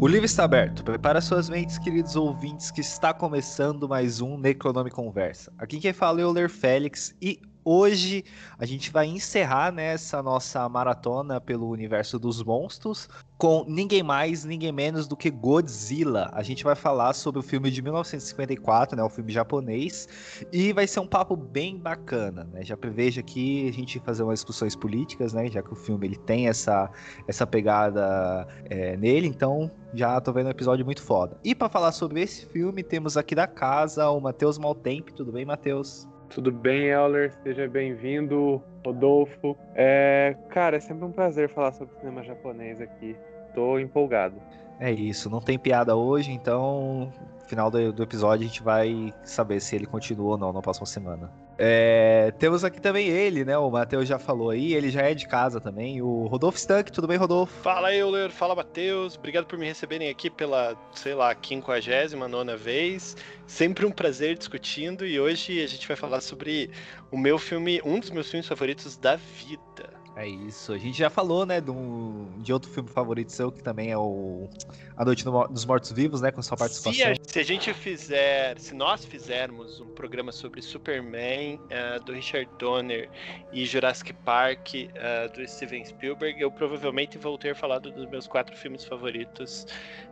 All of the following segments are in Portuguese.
O livro está aberto. Prepara suas mentes, queridos ouvintes, que está começando mais um Necronome Conversa. Aqui quem fala é o Ler Félix e hoje a gente vai encerrar né, nossa maratona pelo universo dos monstros com ninguém mais, ninguém menos do que Godzilla. A gente vai falar sobre o filme de 1954, né, o filme japonês, e vai ser um papo bem bacana, né? Já prevejo aqui a gente fazer umas discussões políticas, né, já que o filme ele tem essa, essa pegada é, nele, então já tô vendo um episódio muito foda. E para falar sobre esse filme, temos aqui da casa o Matheus Maltempe. Tudo bem, Matheus? Tudo bem, Euler? Seja bem-vindo, Rodolfo. É, cara, é sempre um prazer falar sobre cinema japonês aqui. Tô empolgado. É isso, não tem piada hoje, então no final do, do episódio a gente vai saber se ele continua ou não na próxima semana. É, temos aqui também ele, né? O Matheus já falou aí, ele já é de casa também. O Rodolfo Stank, tudo bem, Rodolfo? Fala, Euler, fala, Matheus. Obrigado por me receberem aqui pela, sei lá, 59 vez. Sempre um prazer discutindo e hoje a gente vai falar sobre o meu filme, um dos meus filmes favoritos da vida. É isso. A gente já falou, né, de, um, de outro filme favorito seu, que também é o A Noite dos Mortos-Vivos, né, com sua participação. Se a, se a, gente fizer, se nós fizermos um programa sobre Superman, uh, do Richard Donner, e Jurassic Park, uh, do Steven Spielberg, eu provavelmente vou ter falado dos meus quatro filmes favoritos.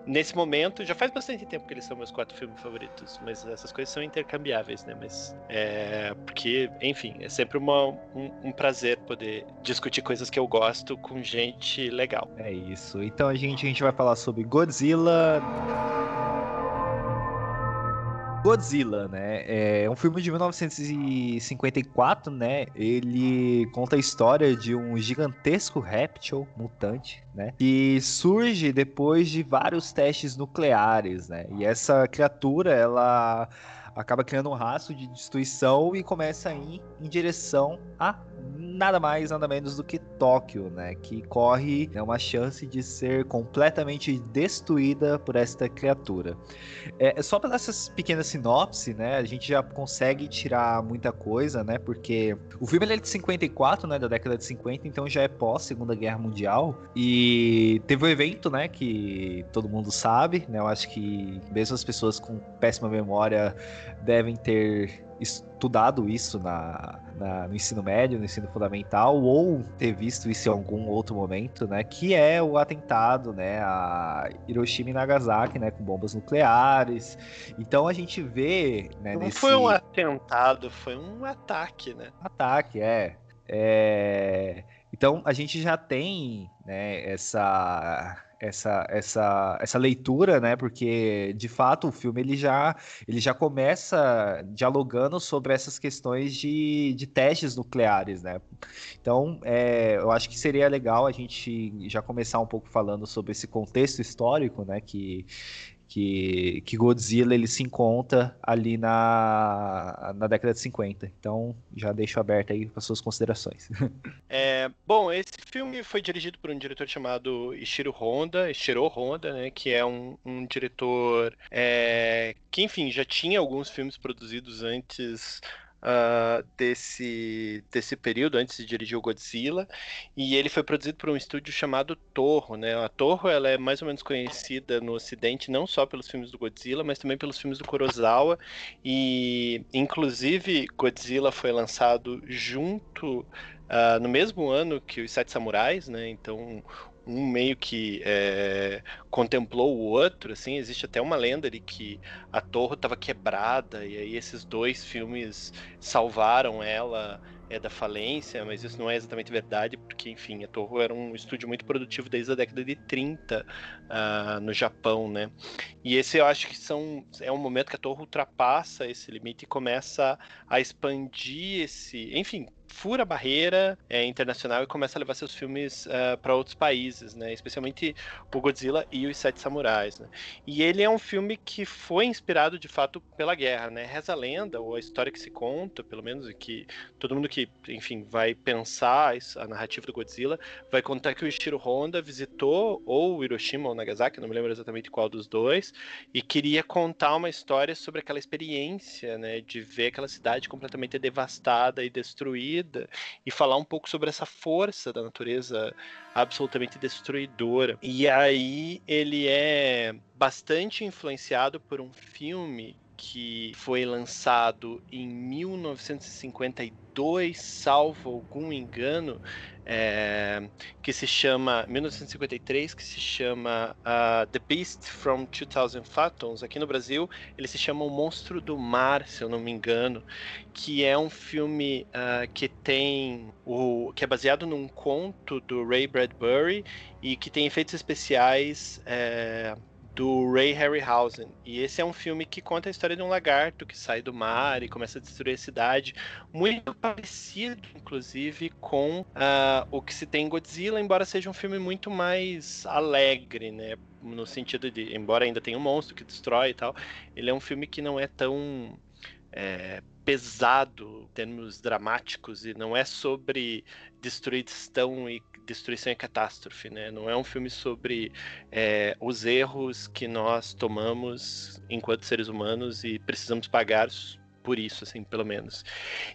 Nesse momento, já faz bastante tempo que eles são meus quatro filmes favoritos, mas essas coisas são intercambiáveis, né, mas é, porque, enfim, é sempre uma, um, um prazer poder discutir discutir coisas que eu gosto com gente legal. É isso. Então a gente, a gente vai falar sobre Godzilla. Godzilla, né? É um filme de 1954, né? Ele conta a história de um gigantesco réptil mutante, né? Que surge depois de vários testes nucleares, né? E essa criatura, ela acaba criando um rastro de destruição e começa a ir em direção a nada mais, nada menos do que Tóquio, né? Que corre né, uma chance de ser completamente destruída por esta criatura. É, só para essas pequenas sinopse, né? A gente já consegue tirar muita coisa, né? Porque o filme é de 54, né? Da década de 50, então já é pós Segunda Guerra Mundial. E teve um evento, né? Que todo mundo sabe, né? Eu acho que mesmo as pessoas com péssima memória devem ter estudado isso na, na, no ensino médio, no ensino fundamental, ou ter visto isso em algum outro momento, né? Que é o atentado, né? A Hiroshima e Nagasaki, né? Com bombas nucleares. Então a gente vê, né? Não nesse... foi um atentado, foi um ataque, né? Ataque, é. é... Então a gente já tem, né? Essa essa, essa, essa leitura, né? Porque de fato o filme ele já, ele já começa dialogando sobre essas questões de, de testes nucleares, né? Então é, eu acho que seria legal a gente já começar um pouco falando sobre esse contexto histórico, né? Que que, que Godzilla ele se encontra ali na, na década de 50. Então, já deixo aberto aí para suas considerações. É, bom, esse filme foi dirigido por um diretor chamado Ishiro Honda, Ishiro Honda, né, que é um, um diretor é, que, enfim, já tinha alguns filmes produzidos antes uh, desse, desse período, antes de dirigir o Godzilla, e ele foi produzido por um estúdio chamado Torro, né? A Torro ela é mais ou menos conhecida no Ocidente não só pelos filmes do Godzilla, mas também pelos filmes do Kurosawa, e inclusive Godzilla foi lançado junto Uh, no mesmo ano que os Sete Samurais, né? Então um meio que é, contemplou o outro, assim, existe até uma lenda de que a torre estava quebrada e aí esses dois filmes salvaram ela é, da falência, mas isso não é exatamente verdade, porque, enfim, a Torre era um estúdio muito produtivo desde a década de 30 uh, ah, no Japão, né? E esse eu acho que são, é um momento que a Torre ultrapassa esse limite e começa a expandir esse, enfim, fura a barreira é, internacional e começa a levar seus filmes uh, eh, para outros países, né? Especialmente o Godzilla e os Sete Samurais, né? E ele é um filme que foi inspirado de fato pela guerra, né? Reza a lenda ou a história que se conta, pelo menos que todo mundo que, enfim, vai pensar a narrativa do Godzilla vai contar que o Ishiro Honda visitou ou Hiroshima ou Nagasaki, não me lembro exatamente qual dos dois, e queria contar uma história sobre aquela experiência, né? De ver aquela cidade completamente devastada e destruída vida e falar um pouco sobre essa força da natureza absolutamente destruidora. E aí ele é bastante influenciado por um filme que foi lançado em 1952, salvo algum engano, é, que se chama 1953, que se chama uh, The Beast from 2000 Fathoms. Aqui no Brasil, ele se chama O Monstro do Mar, se eu não me engano, que é um filme uh, que tem o que é baseado num conto do Ray Bradbury e que tem efeitos especiais é, do Ray Harryhausen. E esse é um filme que conta a história de um lagarto que sai do mar e começa a destruir a cidade. Muito parecido, inclusive, com uh, o que se tem em Godzilla, embora seja um filme muito mais alegre, né? No sentido de, embora ainda tenha um monstro que destrói e tal, ele é um filme que não é tão. É, pesado em termos dramáticos e não é sobre destruição e destruição e catástrofe, né? Não é um filme sobre é, os erros que nós tomamos enquanto seres humanos e precisamos pagar por isso, assim, pelo menos.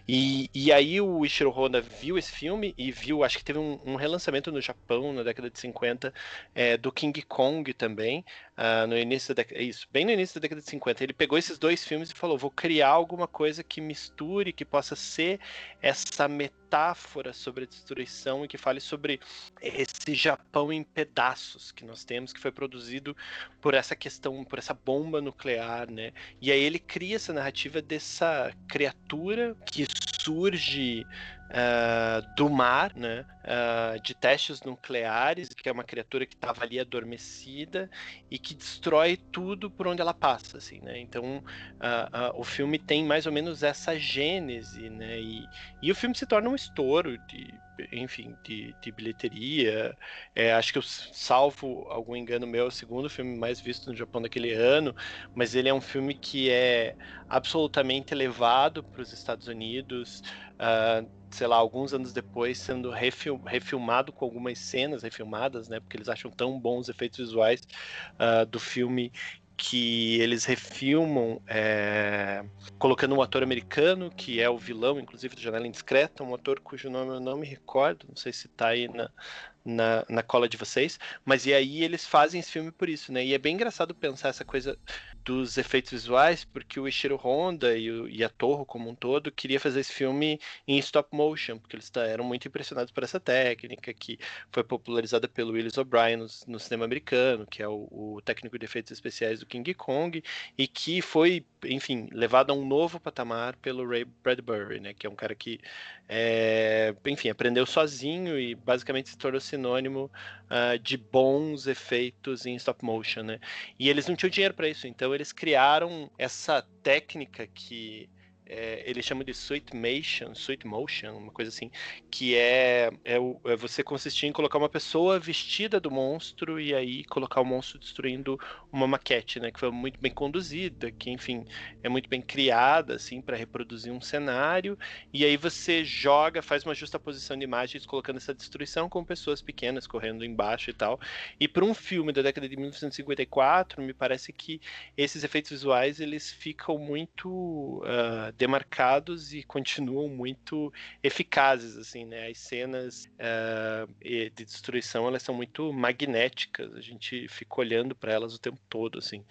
E, e aí o Ishiro Honda viu esse filme e viu, acho que teve um, um relançamento no Japão na década de 50 é, do King Kong também, uh, no início da isso, bem no início da década de 50. Ele pegou esses dois filmes e falou: vou criar alguma coisa que misture, que possa ser essa metáfora sobre a destruição e que fale sobre esse Japão em pedaços que nós temos, que foi produzido por essa questão, por essa bomba nuclear, né? E aí ele cria essa narrativa dessa criatura que surge uh, do mar, né, uh, de testes nucleares, que é uma criatura que estava ali adormecida e que destrói tudo por onde ela passa, assim, né? Então uh, o filme tem mais ou menos essa gênese, né? E, e o filme se torna um estouro de enfim, de, de bilheteria. É, acho que eu salvo algum engano meu, é o segundo filme mais visto no Japão daquele ano, mas ele é um filme que é absolutamente levado para os Estados Unidos. Uh, sei lá, alguns anos depois, sendo refil refilmado com algumas cenas refilmadas, né? Porque eles acham tão bons os efeitos visuais uh, do filme que eles refilmam é, colocando um ator americano, que é o vilão, inclusive, do Janela Indiscreta, um ator cujo nome eu não me recordo, não sei se está aí na, na, na cola de vocês, mas e aí eles fazem esse filme por isso, né? E é bem engraçado pensar essa coisa dos efeitos visuais, porque o Ishiro Honda e, o, e a Torre como um todo queria fazer esse filme em stop motion, porque eles eram muito impressionados por essa técnica que foi popularizada pelo Willis O'Brien no, no, cinema americano, que é o, o, técnico de efeitos especiais do King Kong, e que foi, enfim, levado a um novo patamar pelo Ray Bradbury, né? Que é um cara que, é, enfim, aprendeu sozinho e basicamente se tornou sinônimo uh, de bons efeitos em stop motion, né? E eles não tinham dinheiro para isso, então eles criaram essa técnica que é, eles chamam de sweet motion, sweet motion, uma coisa assim, que é, é, é, você consistir em colocar uma pessoa vestida do monstro e aí colocar o monstro destruindo uma maquete, né, que foi muito bem conduzida, que enfim é muito bem criada assim para reproduzir um cenário e aí você joga, faz uma justa posição de imagens colocando essa destruição com pessoas pequenas correndo embaixo e tal. E para um filme da década de 1954, me parece que esses efeitos visuais eles ficam muito uh, demarcados e continuam muito eficazes, assim, né? As cenas uh, de destruição, elas são muito magnéticas, a gente fica olhando para elas o tempo todo, assim.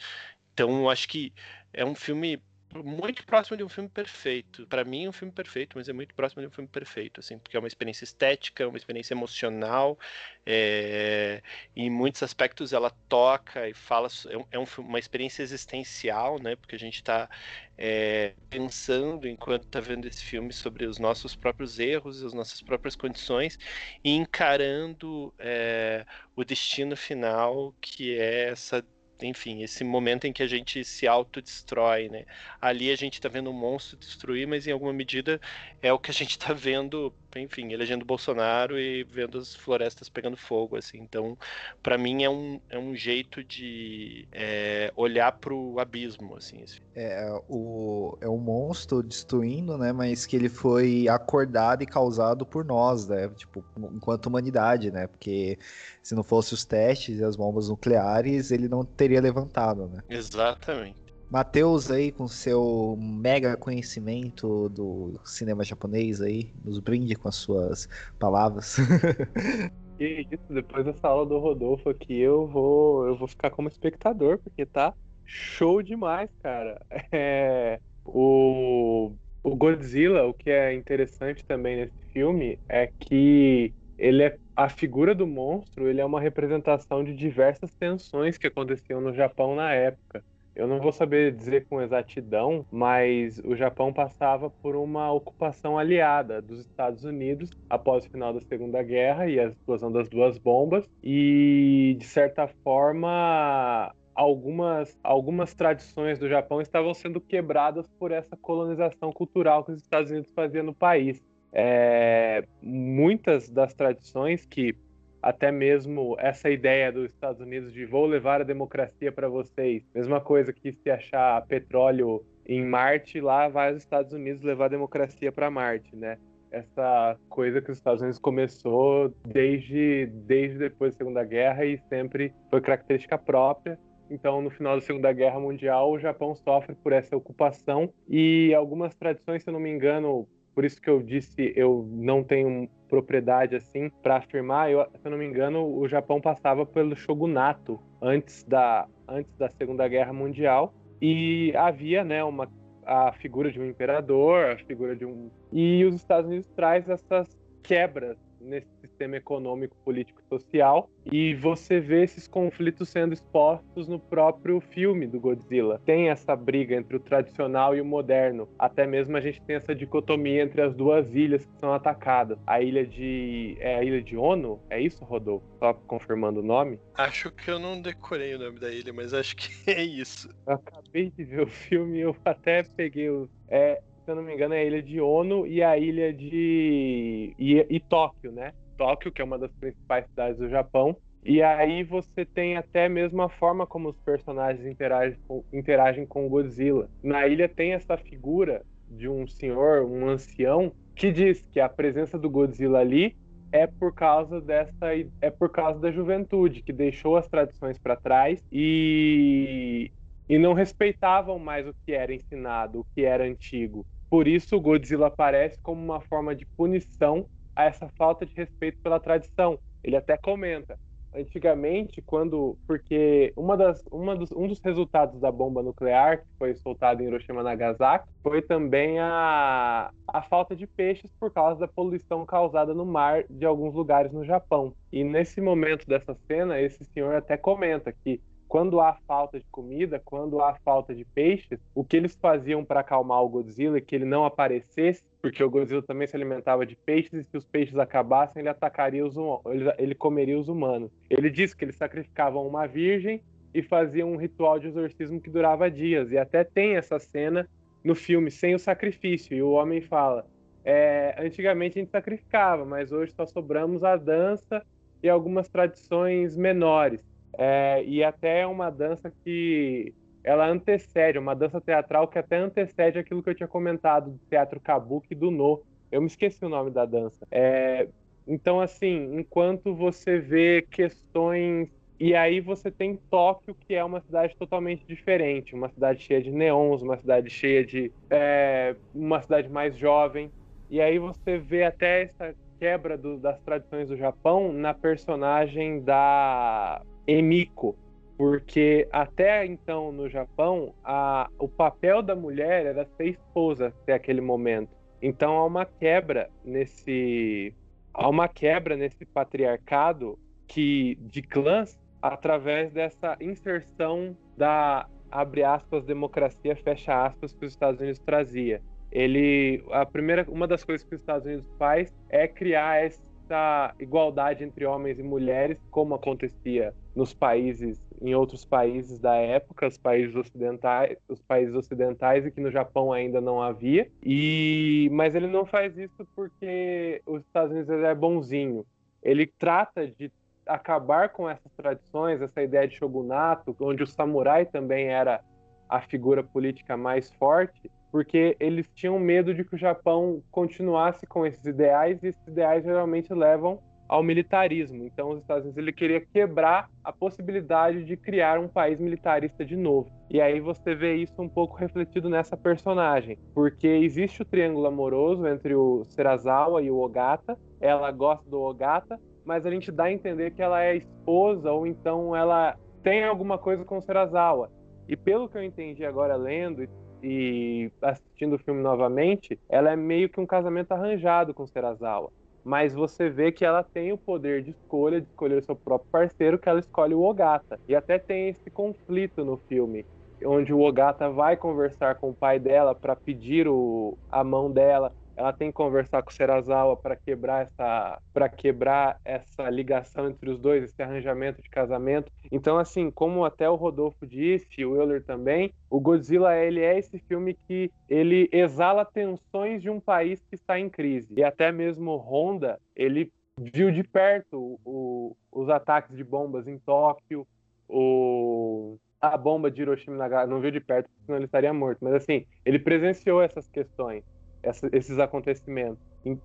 Então, acho que é um filme muito próximo de um filme perfeito. Para mim, um filme perfeito, mas é muito próximo de um filme perfeito, assim, porque é uma experiência estética, uma experiência emocional, é... em muitos aspectos ela toca e fala, é, um, é uma experiência existencial, né, porque a gente está é, pensando enquanto está vendo esse filme sobre os nossos próprios erros, as nossas próprias condições e encarando é, o destino final que é essa enfim, esse momento em que a gente se autodestrói, né? Ali a gente está vendo um monstro destruir, mas em alguma medida é o que a gente está vendo, enfim, elegendo Bolsonaro e vendo as florestas pegando fogo, assim. Então, para mim é um, é um jeito de é, olhar para o abismo, assim. É, o, é um monstro destruindo, né? Mas que ele foi acordado e causado por nós, né? Tipo, enquanto humanidade, né? Porque se não fosse os testes e as bombas nucleares, ele não teria levantado, né? Exatamente. Matheus aí, com seu mega conhecimento do cinema japonês aí, nos brinde com as suas palavras. Que isso, depois dessa aula do Rodolfo aqui, eu vou, eu vou ficar como espectador, porque tá show demais, cara. É, o, o Godzilla, o que é interessante também nesse filme é que ele é a figura do monstro, ele é uma representação de diversas tensões que aconteciam no Japão na época. Eu não vou saber dizer com exatidão, mas o Japão passava por uma ocupação aliada dos Estados Unidos após o final da Segunda Guerra e a explosão das duas bombas. E, de certa forma, algumas, algumas tradições do Japão estavam sendo quebradas por essa colonização cultural que os Estados Unidos faziam no país. É, muitas das tradições que até mesmo essa ideia dos Estados Unidos de vou levar a democracia para vocês, mesma coisa que se achar petróleo em Marte, lá vai os Estados Unidos levar a democracia para Marte, né? Essa coisa que os Estados Unidos começou desde, desde depois da Segunda Guerra e sempre foi característica própria. Então, no final da Segunda Guerra Mundial, o Japão sofre por essa ocupação e algumas tradições, se eu não me engano, por isso que eu disse eu não tenho propriedade assim para afirmar. Eu, se eu não me engano, o Japão passava pelo shogunato antes da antes da Segunda Guerra Mundial e havia, né, uma a figura de um imperador, a figura de um e os Estados Unidos traz essas quebras nesse sistema econômico, político e social. E você vê esses conflitos sendo expostos no próprio filme do Godzilla. Tem essa briga entre o tradicional e o moderno. Até mesmo a gente tem essa dicotomia entre as duas ilhas que são atacadas. A ilha de. É a ilha de Ono? É isso, Rodolfo? Só confirmando o nome? Acho que eu não decorei o nome da ilha, mas acho que é isso. Eu acabei de ver o filme e eu até peguei o. É, eu não me engano, é a ilha de Ono e a ilha de. e, e Tóquio, né? Tóquio, que é uma das principais cidades do Japão. E aí você tem até mesmo a forma como os personagens interagem com, interagem com Godzilla. Na ilha tem essa figura de um senhor, um ancião, que diz que a presença do Godzilla ali é por causa dessa é por causa da juventude que deixou as tradições para trás e e não respeitavam mais o que era ensinado, o que era antigo. Por isso, o Godzilla aparece como uma forma de punição a essa falta de respeito pela tradição. Ele até comenta. Antigamente, quando. Porque uma das, uma dos, um dos resultados da bomba nuclear que foi soltada em Hiroshima e Nagasaki foi também a, a falta de peixes por causa da poluição causada no mar de alguns lugares no Japão. E nesse momento dessa cena, esse senhor até comenta que quando há falta de comida, quando há falta de peixes, o que eles faziam para acalmar o Godzilla e que ele não aparecesse, porque o Godzilla também se alimentava de peixes e se os peixes acabassem, ele atacaria os ele, ele comeria os humanos. Ele disse que eles sacrificavam uma virgem e faziam um ritual de exorcismo que durava dias. E até tem essa cena no filme sem o sacrifício. E o homem fala: é, antigamente a gente sacrificava, mas hoje só sobramos a dança e algumas tradições menores. É, e até é uma dança que ela antecede, uma dança teatral que até antecede aquilo que eu tinha comentado do teatro kabuki do No. Eu me esqueci o nome da dança. É, então, assim, enquanto você vê questões. E aí você tem Tóquio, que é uma cidade totalmente diferente, uma cidade cheia de neons, uma cidade cheia de. É, uma cidade mais jovem. E aí você vê até essa quebra do, das tradições do Japão na personagem da Emiko, porque até então no Japão a, o papel da mulher era ser esposa até aquele momento. Então há uma quebra nesse há uma quebra nesse patriarcado que de clãs através dessa inserção da abre aspas democracia fecha aspas que os Estados Unidos trazia. Ele a primeira uma das coisas que os Estados Unidos faz é criar essa igualdade entre homens e mulheres, como acontecia nos países, em outros países da época, os países ocidentais, os países ocidentais e que no Japão ainda não havia. E mas ele não faz isso porque os Estados Unidos é bonzinho. Ele trata de acabar com essas tradições, essa ideia de shogunato, onde o samurai também era a figura política mais forte porque eles tinham medo de que o Japão continuasse com esses ideais, e esses ideais geralmente levam ao militarismo. Então, os Estados Unidos ele queria quebrar a possibilidade de criar um país militarista de novo. E aí você vê isso um pouco refletido nessa personagem, porque existe o triângulo amoroso entre o Serazawa e o Ogata. Ela gosta do Ogata, mas a gente dá a entender que ela é esposa ou então ela tem alguma coisa com o Serazawa. E pelo que eu entendi agora lendo e assistindo o filme novamente, ela é meio que um casamento arranjado com o Serazawa. Mas você vê que ela tem o poder de escolha, de escolher o seu próprio parceiro, que ela escolhe o Ogata. E até tem esse conflito no filme, onde o Ogata vai conversar com o pai dela para pedir o, a mão dela ela tem que conversar com o Serazawa para quebrar essa para quebrar essa ligação entre os dois, esse arranjamento de casamento. Então assim, como até o Rodolfo disse, o Euler também, o Godzilla ele é esse filme que ele exala tensões de um país que está em crise. E até mesmo Honda, ele viu de perto o, os ataques de bombas em Tóquio, o a bomba de Hiroshima e Nagasaki, não viu de perto, senão ele estaria morto. Mas assim, ele presenciou essas questões essa, esses acontecimentos.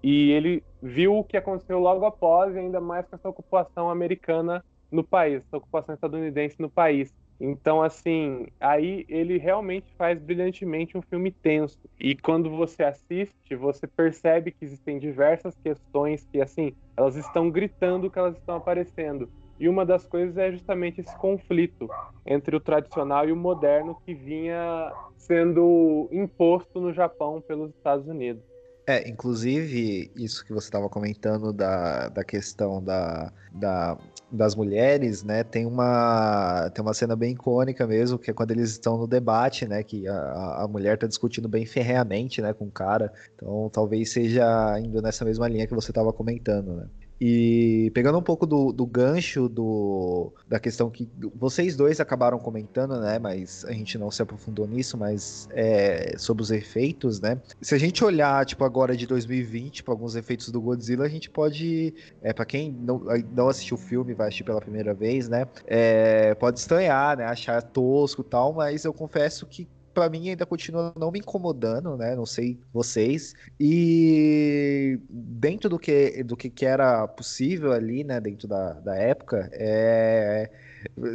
E ele viu o que aconteceu logo após, e ainda mais com essa ocupação americana no país, essa ocupação estadunidense no país. Então, assim, aí ele realmente faz brilhantemente um filme tenso. E quando você assiste, você percebe que existem diversas questões que, assim, elas estão gritando que elas estão aparecendo. E uma das coisas é justamente esse conflito entre o tradicional e o moderno que vinha sendo imposto no Japão pelos Estados Unidos. É, inclusive, isso que você estava comentando da, da questão da, da, das mulheres, né? Tem uma, tem uma cena bem icônica mesmo, que é quando eles estão no debate, né? Que a, a mulher está discutindo bem ferreamente, né, com o cara. Então, talvez seja indo nessa mesma linha que você estava comentando, né? E pegando um pouco do, do gancho do, da questão que vocês dois acabaram comentando, né? Mas a gente não se aprofundou nisso, mas é, sobre os efeitos, né? Se a gente olhar, tipo, agora de 2020, para alguns efeitos do Godzilla, a gente pode. É, para quem não, não assistiu o filme, vai assistir pela primeira vez, né? É, pode estranhar, né? Achar tosco e tal, mas eu confesso que para mim ainda continua não me incomodando, né? Não sei vocês. E dentro do que, do que, era possível ali, né? Dentro da, da época, é...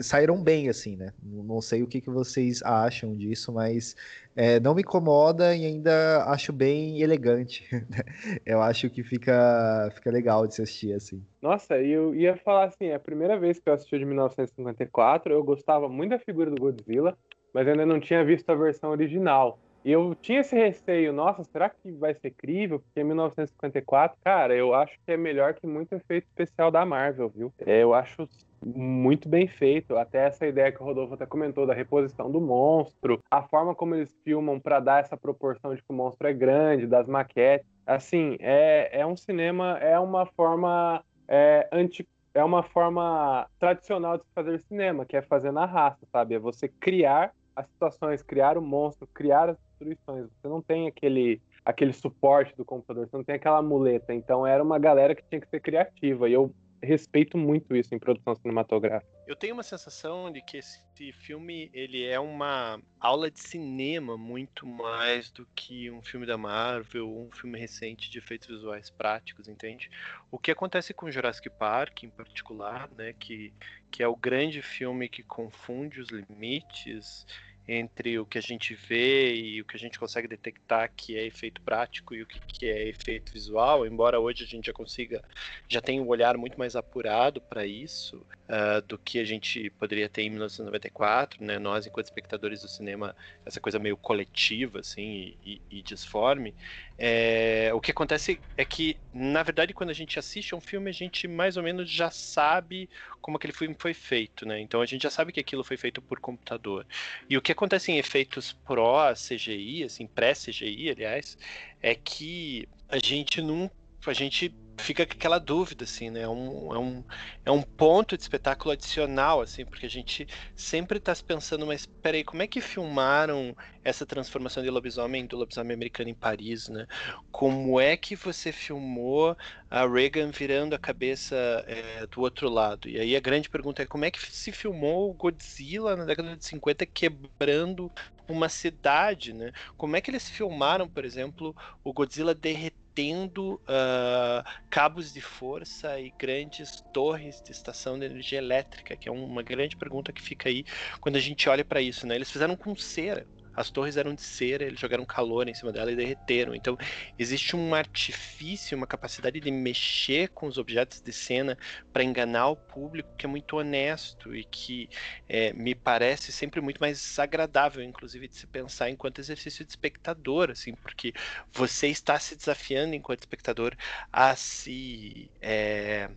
saíram bem, assim, né? Não sei o que, que vocês acham disso, mas é, não me incomoda e ainda acho bem elegante. eu acho que fica, fica legal de se assistir, assim. Nossa, eu ia falar assim, é a primeira vez que eu assisti de 1954, eu gostava muito da figura do Godzilla, mas ainda não tinha visto a versão original. E eu tinha esse receio, nossa, será que vai ser crível? Porque 1954, cara, eu acho que é melhor que muito efeito especial da Marvel, viu? É, eu acho muito bem feito. Até essa ideia que o Rodolfo até comentou da reposição do monstro, a forma como eles filmam para dar essa proporção de que o monstro é grande, das maquetes. Assim, é, é um cinema, é uma forma é, anti, é uma forma tradicional de fazer cinema, que é fazer na raça, sabe? É você criar as situações, criar o monstro, criar as destruições. Você não tem aquele aquele suporte do computador, você não tem aquela muleta. Então era uma galera que tinha que ser criativa. E eu respeito muito isso em produção cinematográfica. Eu tenho uma sensação de que esse filme ele é uma aula de cinema muito mais do que um filme da Marvel um filme recente de efeitos visuais práticos, entende? O que acontece com Jurassic Park, em particular, né, que, que é o grande filme que confunde os limites entre o que a gente vê e o que a gente consegue detectar que é efeito prático e o que é efeito visual, embora hoje a gente já consiga, já tenha um olhar muito mais apurado para isso uh, do que a gente poderia ter em 1994, né? Nós, enquanto espectadores do cinema, essa coisa meio coletiva, assim, e, e, e disforme, é, o que acontece é que, na verdade, quando a gente assiste a um filme, a gente mais ou menos já sabe como aquele filme foi feito, né? Então a gente já sabe que aquilo foi feito por computador. E o que acontece em efeitos pró-CGI, assim, pré-CGI, aliás, é que a gente não. A gente fica aquela dúvida, assim, né? É um, é, um, é um ponto de espetáculo adicional, assim, porque a gente sempre está pensando, mas peraí, como é que filmaram essa transformação de lobisomem do lobisomem americano em Paris, né? Como é que você filmou a Reagan virando a cabeça é, do outro lado? E aí a grande pergunta é como é que se filmou o Godzilla na década de 50 quebrando uma cidade, né? Como é que eles filmaram, por exemplo, o Godzilla derretendo tendo uh, cabos de força e grandes torres de estação de energia elétrica, que é uma grande pergunta que fica aí quando a gente olha para isso, né? Eles fizeram com cera as torres eram de cera, eles jogaram calor em cima dela e derreteram. Então, existe um artifício, uma capacidade de mexer com os objetos de cena para enganar o público que é muito honesto e que é, me parece sempre muito mais agradável, inclusive, de se pensar enquanto exercício de espectador, assim, porque você está se desafiando enquanto espectador a se. É,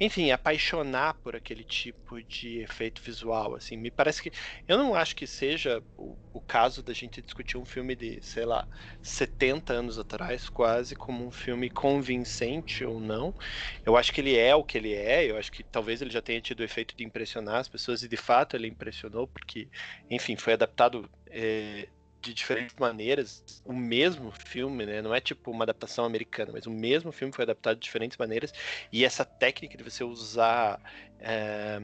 enfim, apaixonar por aquele tipo de efeito visual, assim, me parece que eu não acho que seja o, o, caso da gente discutir um filme de, sei lá, 70 anos atrás, quase como um filme convincente ou não. Eu acho que ele é o que ele é, eu acho que talvez ele já tenha tido o efeito de impressionar as pessoas e de fato ele impressionou porque, enfim, foi adaptado é, de diferentes maneiras o mesmo filme, né? Não é tipo uma adaptação americana, mas o mesmo filme foi adaptado de diferentes maneiras. E essa técnica de você usar é,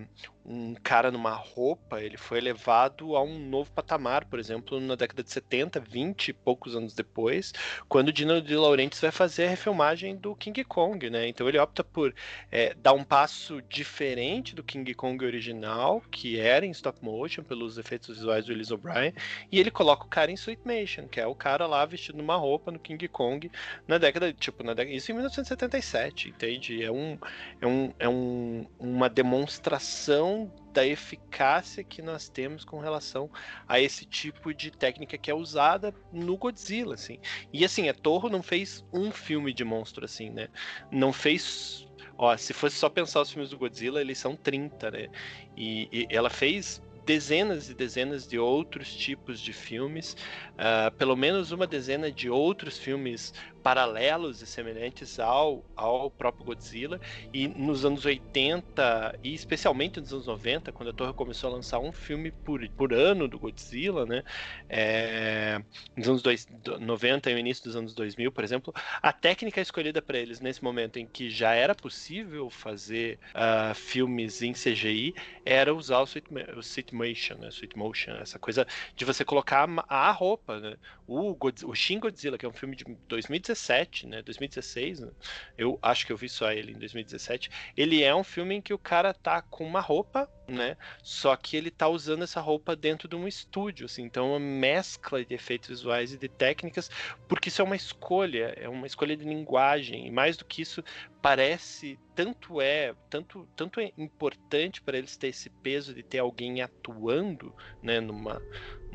um cara numa roupa, ele foi levado a um novo patamar, por exemplo, na década de 70, 20 e poucos anos depois, quando o Dino de Laurentiis vai fazer a refilmagem do King Kong, né? Então ele opta por é, dar um passo diferente do King Kong original, que era em stop motion, pelos efeitos visuais do Ellis O'Brien, e ele coloca o cara em sweet motion, que é o cara lá vestido numa roupa no King Kong na década, tipo, na década, isso em 1977, entende? É um, é um, é um, uma demonstração da eficácia que nós temos com relação a esse tipo de técnica que é usada no Godzilla, assim. E assim, a Torre não fez um filme de monstro assim, né? Não fez Ó, se fosse só pensar os filmes do Godzilla, eles são 30, né? E, e ela fez dezenas e dezenas de outros tipos de filmes, uh, pelo menos uma dezena de outros filmes paralelos e semelhantes ao, ao próprio Godzilla. E nos anos 80 e especialmente nos anos 90, quando a Torre começou a lançar um filme por, por ano do Godzilla, né? É, nos anos dois, 90 e no início dos anos 2000, por exemplo, a técnica escolhida para eles nesse momento em que já era possível fazer uh, filmes em CGI era usar o Sweet, o sweet Motion, né? Sweet Motion, essa coisa de você colocar a roupa, né? O, God, o Shin Godzilla, que é um filme de 2017 2017, né? 2016, né? eu acho que eu vi só ele em 2017. Ele é um filme em que o cara tá com uma roupa, né? Só que ele tá usando essa roupa dentro de um estúdio, assim. Então, uma mescla de efeitos visuais e de técnicas, porque isso é uma escolha, é uma escolha de linguagem. E mais do que isso, parece tanto é tanto tanto é importante para eles ter esse peso de ter alguém atuando né numa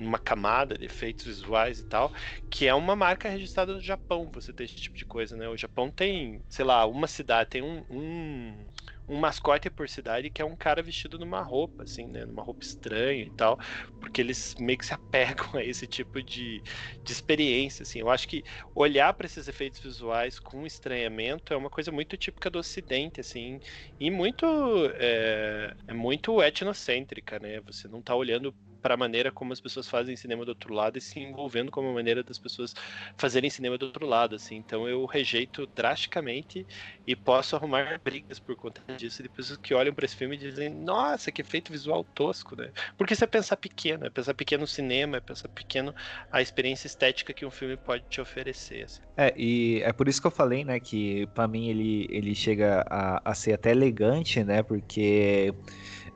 numa camada de efeitos visuais e tal, que é uma marca registrada do Japão, você ter esse tipo de coisa, né? O Japão tem, sei lá, uma cidade, tem um, um um mascote por cidade que é um cara vestido numa roupa, assim, né? Numa roupa estranha e tal, porque eles meio que se apegam a esse tipo de, de experiência, assim. Eu acho que olhar para esses efeitos visuais com estranhamento é uma coisa muito típica do Ocidente, assim, e muito é, é muito etnocêntrica, né? Você não tá olhando para a maneira como as pessoas fazem cinema do outro lado e se envolvendo com a maneira das pessoas fazerem cinema do outro lado, assim. Então eu rejeito drasticamente e posso arrumar brigas por conta disso de pessoas que olham para esse filme e dizem: "Nossa, que efeito visual tosco", né? Porque isso é pensar pequeno, é pensar pequeno no cinema, é pensar pequeno a experiência estética que um filme pode te oferecer. Assim. É, e é por isso que eu falei, né, que para mim ele, ele chega a, a ser até elegante, né? Porque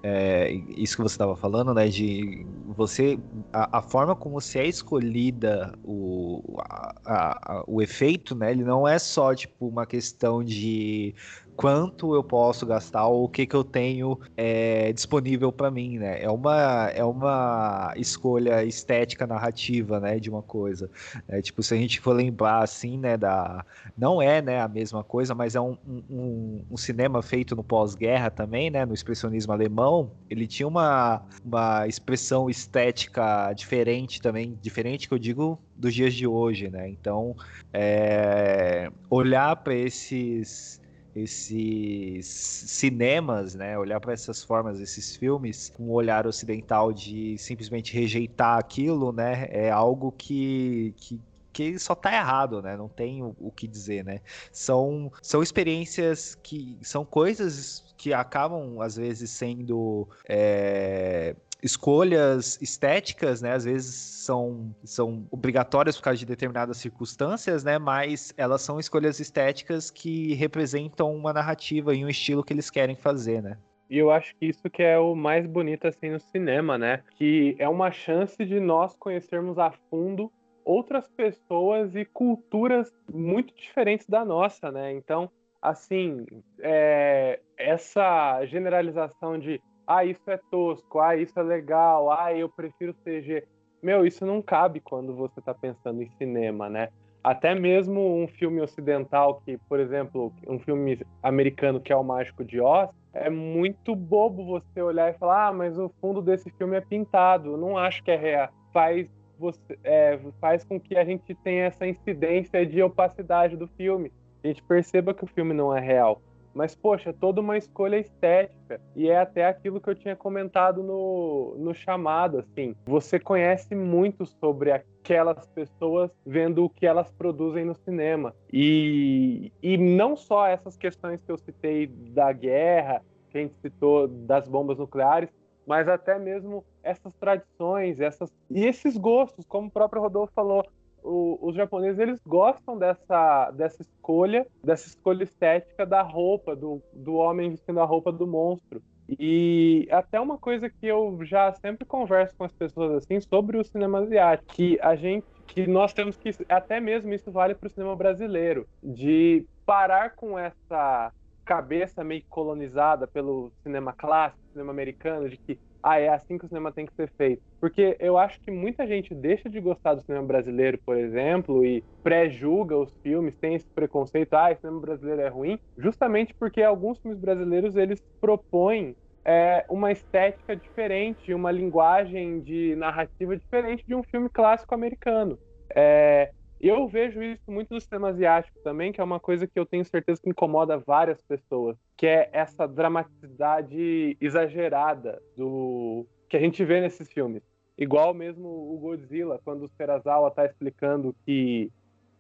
é, isso que você estava falando, né? De você. A, a, forma como você é escolhida, o, a, a, o efeito, né? Ele não é só tipo uma questão de quanto eu posso gastar ou o que, que eu tenho é, disponível para mim, né? É uma, é uma escolha estética narrativa, né, de uma coisa. É, tipo, se a gente for lembrar, assim, né, da... Não é, né, a mesma coisa, mas é um, um, um cinema feito no pós-guerra também, né, no expressionismo alemão. Ele tinha uma, uma expressão estética diferente também, diferente que eu digo dos dias de hoje, né? Então, é, olhar para esses esses cinemas, né, olhar para essas formas, esses filmes, com um olhar ocidental de simplesmente rejeitar aquilo, né, é algo que, que que só tá errado, né? Não tem o, o, que dizer, né? São, são experiências que são coisas que acabam às vezes sendo é, escolhas estéticas, né? Às vezes são, são obrigatórias por causa de determinadas circunstâncias, né? Mas elas são escolhas estéticas que representam uma narrativa e um estilo que eles querem fazer, né? E eu acho que isso que é o mais bonito assim no cinema, né? Que é uma chance de nós conhecermos a fundo outras pessoas e culturas muito diferentes da nossa, né? Então, assim, é, essa generalização de ah, isso é tosco, ah, isso é legal, ah, eu prefiro CG. Meu, isso não cabe quando você está pensando em cinema, né? Até mesmo um filme ocidental que, por exemplo, um filme americano que é o Mágico de Oz, é muito bobo você olhar e falar, ah, mas o fundo desse filme é pintado. Eu não acho que é real. Faz, você, é, faz com que a gente tenha essa incidência de opacidade do filme. A gente perceba que o filme não é real. Mas, poxa, é toda uma escolha estética. E é até aquilo que eu tinha comentado no, no chamado, assim. Você conhece muito sobre aquelas pessoas vendo o que elas produzem no cinema. E, e não só essas questões que eu citei da guerra, que a gente citou das bombas nucleares, mas até mesmo essas tradições, essas e esses gostos, como o próprio Rodolfo falou, o, os japoneses eles gostam dessa, dessa escolha, dessa escolha estética da roupa, do, do homem vestindo a roupa do monstro. E até uma coisa que eu já sempre converso com as pessoas assim sobre o cinema asiático, que a gente que nós temos que até mesmo isso vale para o cinema brasileiro, de parar com essa cabeça meio colonizada pelo cinema clássico, cinema americano, de que ah, é assim que o cinema tem que ser feito. Porque eu acho que muita gente deixa de gostar do cinema brasileiro, por exemplo, e pré-julga os filmes, tem esse preconceito, ah, o cinema brasileiro é ruim, justamente porque alguns filmes brasileiros eles propõem é, uma estética diferente, uma linguagem de narrativa diferente de um filme clássico americano. É, eu vejo isso muito no cinema asiático também, que é uma coisa que eu tenho certeza que incomoda várias pessoas, que é essa dramaticidade exagerada do que a gente vê nesses filmes. Igual mesmo o Godzilla, quando o Serazawa está explicando que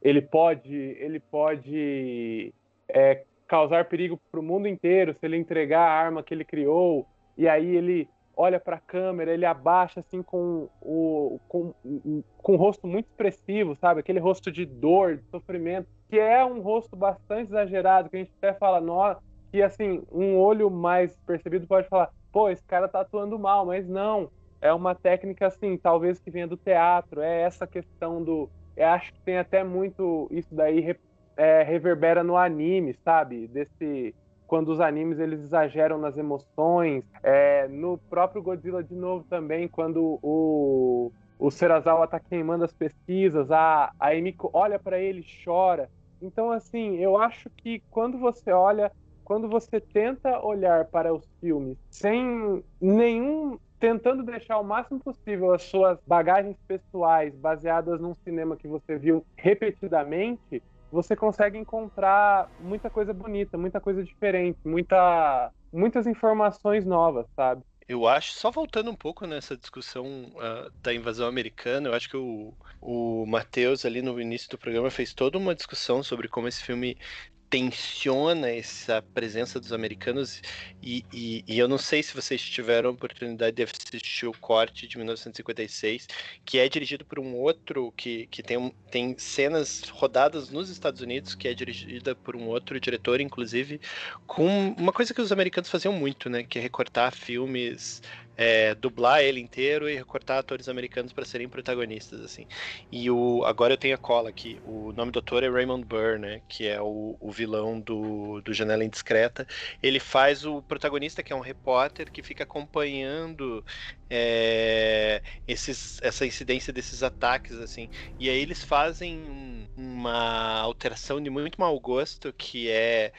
ele pode, ele pode é, causar perigo para o mundo inteiro se ele entregar a arma que ele criou, e aí ele olha para a câmera, ele abaixa assim com o com, com um rosto muito expressivo, sabe? Aquele rosto de dor, de sofrimento, que é um rosto bastante exagerado, que a gente até fala, nossa, que assim, um olho mais percebido pode falar, pô, esse cara tá atuando mal, mas não. É uma técnica assim, talvez que venha do teatro, é essa questão do. Eu acho que tem até muito isso daí é, reverbera no anime, sabe? Desse quando os animes eles exageram nas emoções. É, no próprio Godzilla de novo também, quando o, o Serazawa tá queimando as pesquisas, a, a Emiko olha para ele chora. Então, assim, eu acho que quando você olha, quando você tenta olhar para os filmes sem nenhum. tentando deixar o máximo possível as suas bagagens pessoais baseadas num cinema que você viu repetidamente, você consegue encontrar muita coisa bonita, muita coisa diferente, muita, muitas informações novas, sabe? Eu acho, só voltando um pouco nessa discussão uh, da invasão americana, eu acho que o, o Matheus ali no início do programa fez toda uma discussão sobre como esse filme tensiona essa presença dos americanos e, e, e, eu não sei se vocês tiveram a oportunidade de assistir o corte de 1956 que é dirigido por um outro que, que tem, tem cenas rodadas nos Estados Unidos que é dirigida por um outro diretor inclusive com uma coisa que os americanos faziam muito né que é recortar filmes é, dublar ele inteiro e recortar atores americanos para serem protagonistas, assim. E o agora eu tenho a cola aqui. O nome do ator é Raymond Burr, né? Que é o, o vilão do, do Janela Indiscreta. Ele faz o protagonista, que é um repórter que fica acompanhando é, esses, essa incidência desses ataques, assim. E aí eles fazem uma alteração de muito mau gosto, que é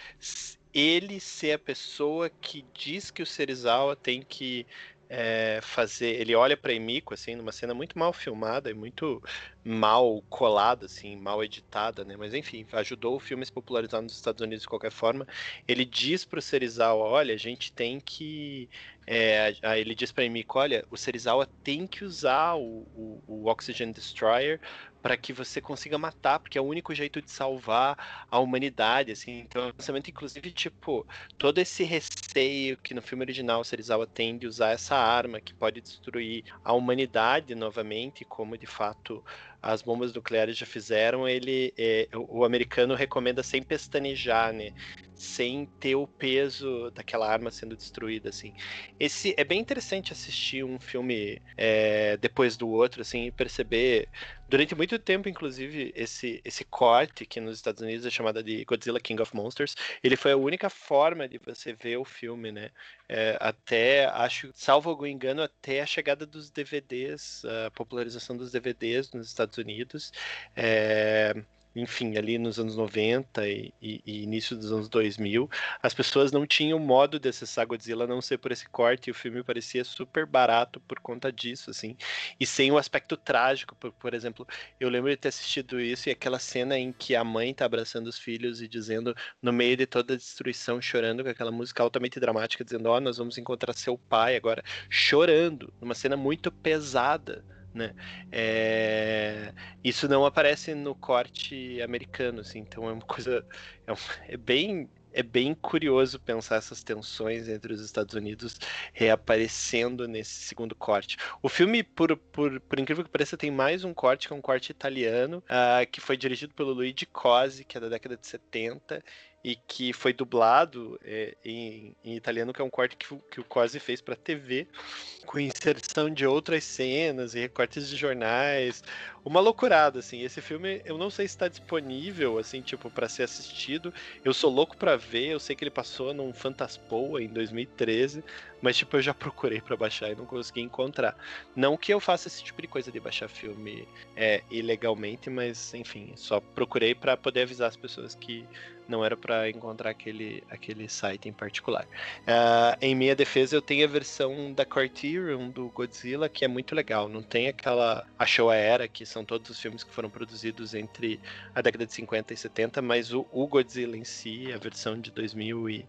ele ser a pessoa que diz que o Serizawa tem que é, fazer. Ele olha para Emiko, assim, numa cena muito mal filmada e muito mal colada, assim, mal editada, né? Mas enfim, ajudou o filme a se popularizar nos Estados Unidos de qualquer forma. Ele diz pro Serizawa, olha, a gente tem que é, ele diz para mim, olha, o Serizawa tem que usar o, o, o Oxygen Destroyer para que você consiga matar, porque é o único jeito de salvar a humanidade, assim. Então, o pensamento, inclusive, tipo, todo esse receio que no filme original o Serizawa tem de usar essa arma que pode destruir a humanidade novamente, como de fato as bombas nucleares já fizeram, ele é, o, americano recomenda sem pestanejar, né? Sem ter o peso daquela arma sendo destruída, assim. Esse é bem interessante assistir um filme é, depois do outro, assim, e perceber durante muito tempo, inclusive, esse, esse corte que nos Estados Unidos é chamado de Godzilla King of Monsters, ele foi a única forma de você ver o filme, né? É, até, acho, salvo algum engano, até a chegada dos DVDs, a popularização dos DVDs nos Estados Unidos. É, enfim, ali nos anos 90 e, e, e, início dos anos 2000, as pessoas não tinham modo de acessar Godzilla a não ser por esse corte, e o filme parecia super barato por conta disso, assim, e sem o aspecto trágico, por, por exemplo, eu lembro de ter assistido isso e aquela cena em que a mãe tá abraçando os filhos e dizendo, no meio de toda a destruição, chorando com aquela música altamente dramática, dizendo, ó, oh, nós vamos encontrar seu pai agora, chorando, numa cena muito pesada, né? É... Isso não aparece no corte americano, assim, então é uma coisa é, um... é bem é bem curioso pensar essas tensões entre os Estados Unidos reaparecendo nesse segundo corte. O filme, por, por, por incrível que pareça, tem mais um corte, que é um corte italiano, uh, que foi dirigido pelo Luigi Cosi, que é da década de 70, e que foi dublado é, em, em, italiano, que é um corte que, que o Cosi fez para TV, com inserção de outras cenas e recortes de jornais. Uma loucurada, assim. Esse filme, eu não sei se está disponível, assim, tipo, para ser assistido. Eu sou louco para ver, eu sei que ele passou num Fantaspoa em 2013, mas, tipo, eu já procurei para baixar e não consegui encontrar. Não que eu faça esse tipo de coisa de baixar filme é, ilegalmente, mas, enfim, só procurei para poder avisar as pessoas que não era para encontrar aquele, aquele site em particular. Uh, em minha defesa, eu tenho a versão da Criterion do Godzilla, que é muito legal. Não tem aquela a Showa Era, que são todos os filmes que foram produzidos entre a década de 50 e 70, mas o, o Godzilla em si, a versão de 2000 e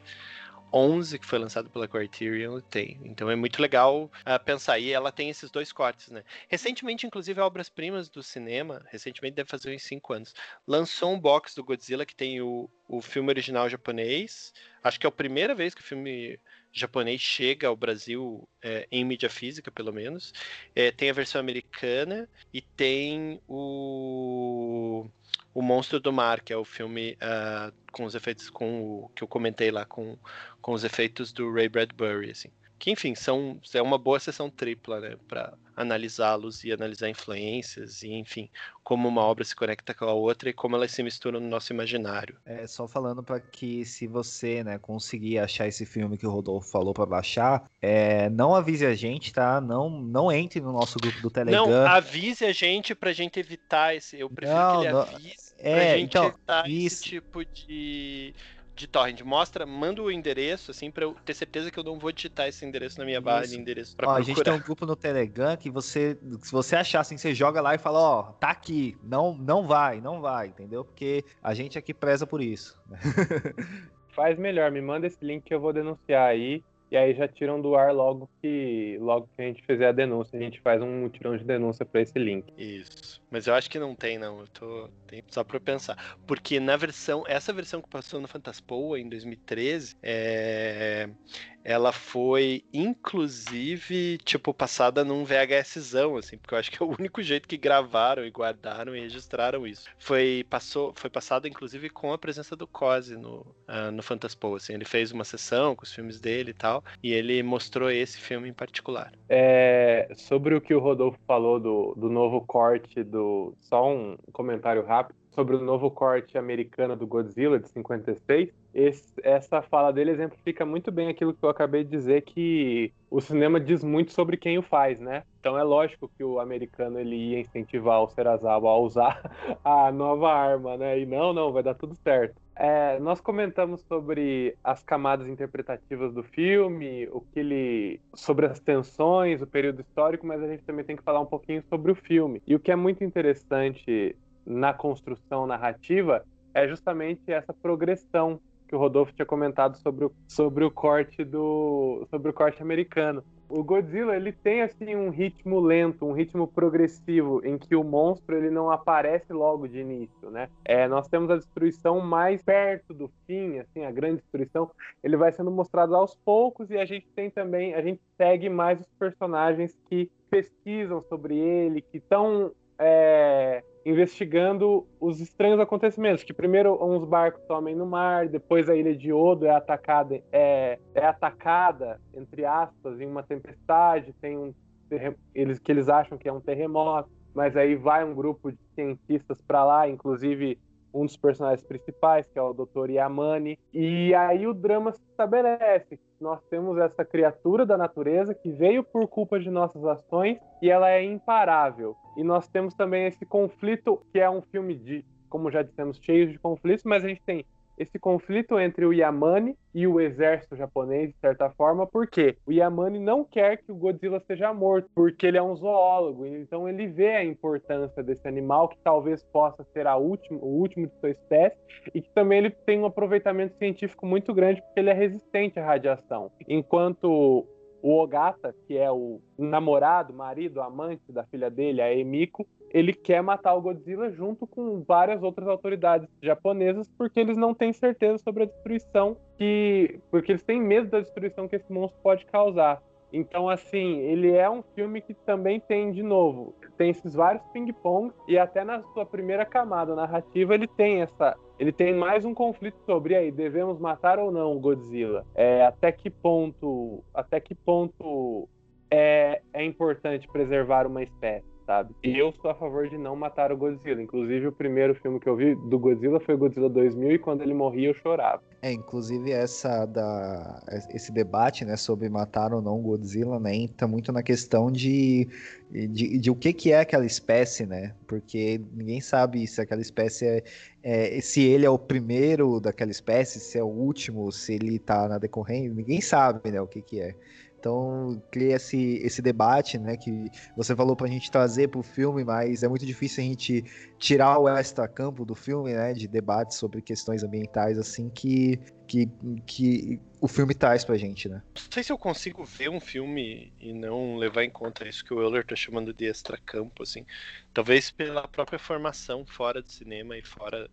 11 que foi lançado pela Criterion tem. Então é muito legal uh, pensar. E ela tem esses dois cortes, né? Recentemente, inclusive, Obras Primas do Cinema, recentemente deve fazer uns 5 anos, lançou um box do Godzilla que tem o, o filme original japonês. Acho que é a primeira vez que o filme japonês chega ao Brasil é, em mídia física, pelo menos. É, tem a versão americana e tem o o Monstro do Mar, que é o filme uh, com os efeitos com o que eu comentei lá com, com os efeitos do Ray Bradbury, assim. Que enfim, são é uma boa sessão tripla, né, para analisá-los e analisar influências e enfim, como uma obra se conecta com a outra e como elas se misturam no nosso imaginário. É só falando para que se você, né, conseguir achar esse filme que o Rodolfo falou para baixar, é, não avise a gente, tá? Não não entre no nosso grupo do Telegram. Não, avise a gente pra gente evitar esse, eu prefiro não, que ele avise é, pra gente então, isso... esse tipo de, de torrent. Mostra, manda o endereço, assim, pra eu ter certeza que eu não vou digitar esse endereço na minha barra Isso. de endereço pra ó, procurar. A gente tem um grupo no Telegram que você, se você achar assim, você joga lá e fala, ó, tá aqui. Não, não vai, não vai, entendeu? Porque a gente aqui preza por isso. Faz melhor, me manda esse link que eu vou denunciar aí. E aí já tiram do ar logo que logo que a gente fizer a denúncia, a gente faz um mutirão de denúncia para esse link. Isso. Mas eu acho que não tem não, eu tô tem só para pensar, porque na versão, essa versão que passou no Fantaspoa em 2013, é ela foi inclusive tipo passada num VHSzão assim, porque eu acho que é o único jeito que gravaram e guardaram e registraram isso. Foi passou, foi passado inclusive com a presença do Cosi no uh, no Fantaspoa, assim, ele fez uma sessão com os filmes dele e tal, e ele mostrou esse filme em particular. É, sobre o que o Rodolfo falou do, do novo corte do só um comentário rápido sobre o novo corte americano do Godzilla de 56 esse, essa fala dele exemplifica muito bem aquilo que eu acabei de dizer, que o cinema diz muito sobre quem o faz, né? Então é lógico que o americano ele ia incentivar o Serazawa a usar a nova arma, né? E não, não, vai dar tudo certo. É, nós comentamos sobre as camadas interpretativas do filme, o que ele. sobre as tensões, o período histórico, mas a gente também tem que falar um pouquinho sobre o filme. E o que é muito interessante na construção narrativa é justamente essa progressão que o Rodolfo tinha comentado sobre o, sobre o corte do sobre o corte americano. O Godzilla ele tem assim um ritmo lento, um ritmo progressivo, em que o monstro ele não aparece logo de início, né? É, nós temos a destruição mais perto do fim, assim, a grande destruição, ele vai sendo mostrado aos poucos e a gente tem também, a gente segue mais os personagens que pesquisam sobre ele, que estão é, investigando os estranhos acontecimentos, que primeiro uns barcos somem no mar, depois a ilha de Odo é atacada, é, é atacada entre aspas em uma tempestade, tem um eles que eles acham que é um terremoto, mas aí vai um grupo de cientistas para lá, inclusive um dos personagens principais, que é o Dr. Yamane, e aí o drama se estabelece. Nós temos essa criatura da natureza que veio por culpa de nossas ações e ela é imparável. E nós temos também esse conflito, que é um filme de, como já dissemos, cheio de conflitos, mas a gente tem esse conflito entre o Yamane e o exército japonês, de certa forma, porque o Yamane não quer que o Godzilla seja morto, porque ele é um zoólogo, então ele vê a importância desse animal, que talvez possa ser a última, o último de sua espécie, e que também ele tem um aproveitamento científico muito grande, porque ele é resistente à radiação. Enquanto o Ogata, que é o namorado, marido, amante da filha dele, a Emiko, ele quer matar o Godzilla junto com várias outras autoridades japonesas porque eles não têm certeza sobre a destruição que porque eles têm medo da destruição que esse monstro pode causar. Então, assim, ele é um filme que também tem, de novo, tem esses vários ping-pong e até na sua primeira camada narrativa ele tem essa, ele tem mais um conflito sobre aí devemos matar ou não o Godzilla. É, até que ponto, até que ponto é, é importante preservar uma espécie sabe? E eu sou a favor de não matar o Godzilla. Inclusive, o primeiro filme que eu vi do Godzilla foi o Godzilla 2000 e quando ele morria eu chorava. É, inclusive essa da esse debate, né, sobre matar ou não o Godzilla, né, entra muito na questão de, de, de, o que que é aquela espécie, né? Porque ninguém sabe se aquela espécie é, é, se ele é o primeiro daquela espécie, se é o último, se ele tá na decorrência, ninguém sabe, né, o que que é. Então, cria esse, esse debate, né, que você falou pra gente trazer pro filme, mas é muito difícil a gente tirar o extra-campo do filme, né, de debates sobre questões ambientais, assim, que, que, que o filme traz pra gente, né. Não sei se eu consigo ver um filme e não levar em conta isso que o Euler tá chamando de extra-campo, assim. Talvez pela própria formação fora do cinema e fora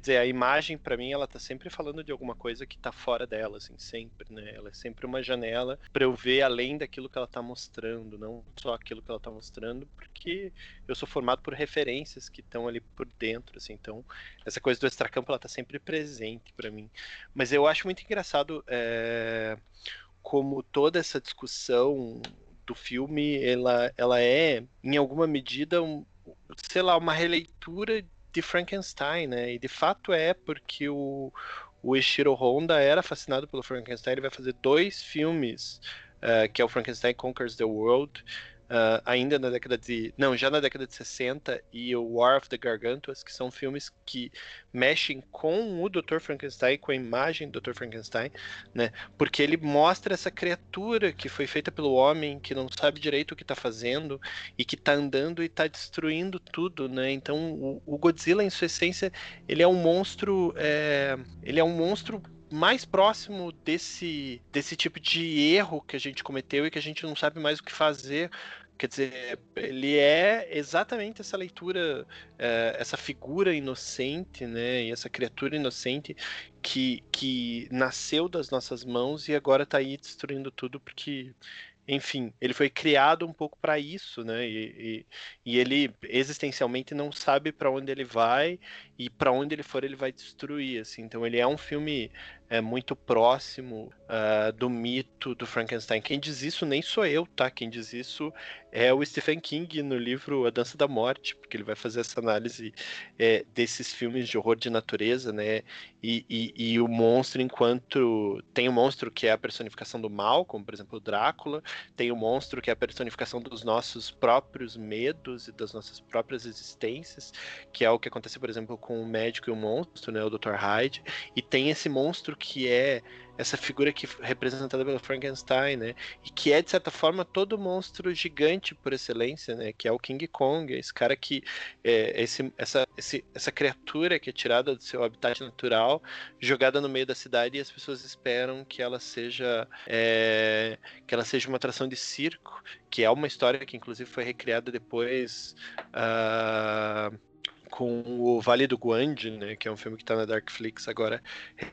dizer, a imagem, para mim, ela tá sempre falando de alguma coisa que tá fora dela, assim, sempre, né? Ela é sempre uma janela para eu ver além daquilo que ela tá mostrando, não só aquilo que ela tá mostrando, porque eu sou formado por referências que estão ali por dentro, assim, então essa coisa do extracampo, ela tá sempre presente para mim. Mas eu acho muito engraçado é, como toda essa discussão do filme, ela, ela é, em alguma medida, um, sei lá, uma releitura de Frankenstein, né? E de fato é porque o, o Ishiro Honda era fascinado pelo Frankenstein. Ele vai fazer dois filmes, uh, que é o Frankenstein Conquers the World Uh, ainda na década de. Não, já na década de 60 e o War of the Gargantuas, que são filmes que mexem com o Dr. Frankenstein, com a imagem do Dr. Frankenstein, né? Porque ele mostra essa criatura que foi feita pelo homem, que não sabe direito o que está fazendo e que está andando e está destruindo tudo, né? Então o, o, Godzilla, em sua essência, ele é um monstro. É... Ele é um monstro mais próximo desse, desse tipo de erro que a gente cometeu e que a gente não sabe mais o que fazer. Quer dizer, ele é exatamente essa leitura, é, essa figura inocente, né? E essa criatura inocente que, que nasceu das nossas mãos e agora está aí destruindo tudo porque enfim, ele foi criado um pouco para isso, né? E, e, e, ele existencialmente não sabe para onde ele vai e para onde ele for ele vai destruir, assim. Então ele é um filme é muito próximo uh, do mito do Frankenstein. Quem diz isso nem sou eu, tá? Quem diz isso é o Stephen King no livro A Dança da Morte, porque ele vai fazer essa análise é, desses filmes de horror de natureza, né? E, e, e, o monstro, enquanto. Tem o monstro que é a personificação do mal, como por exemplo o Drácula, tem o monstro que é a personificação dos nossos próprios medos e das nossas próprias existências, que é o que acontece, por exemplo, com o médico e o monstro, né? O Dr. Hyde, e tem esse monstro que é essa figura que representada pelo Frankenstein, né? E que é de certa forma todo monstro gigante por excelência, né? Que é o King Kong, esse cara que é, esse, essa, esse, essa criatura que é tirada do seu habitat natural, jogada no meio da cidade e as pessoas esperam que ela seja é, que ela seja uma atração de circo, que é uma história que inclusive foi recriada depois uh, com o Vale do Guande, né, que é um filme que está na Darkflix agora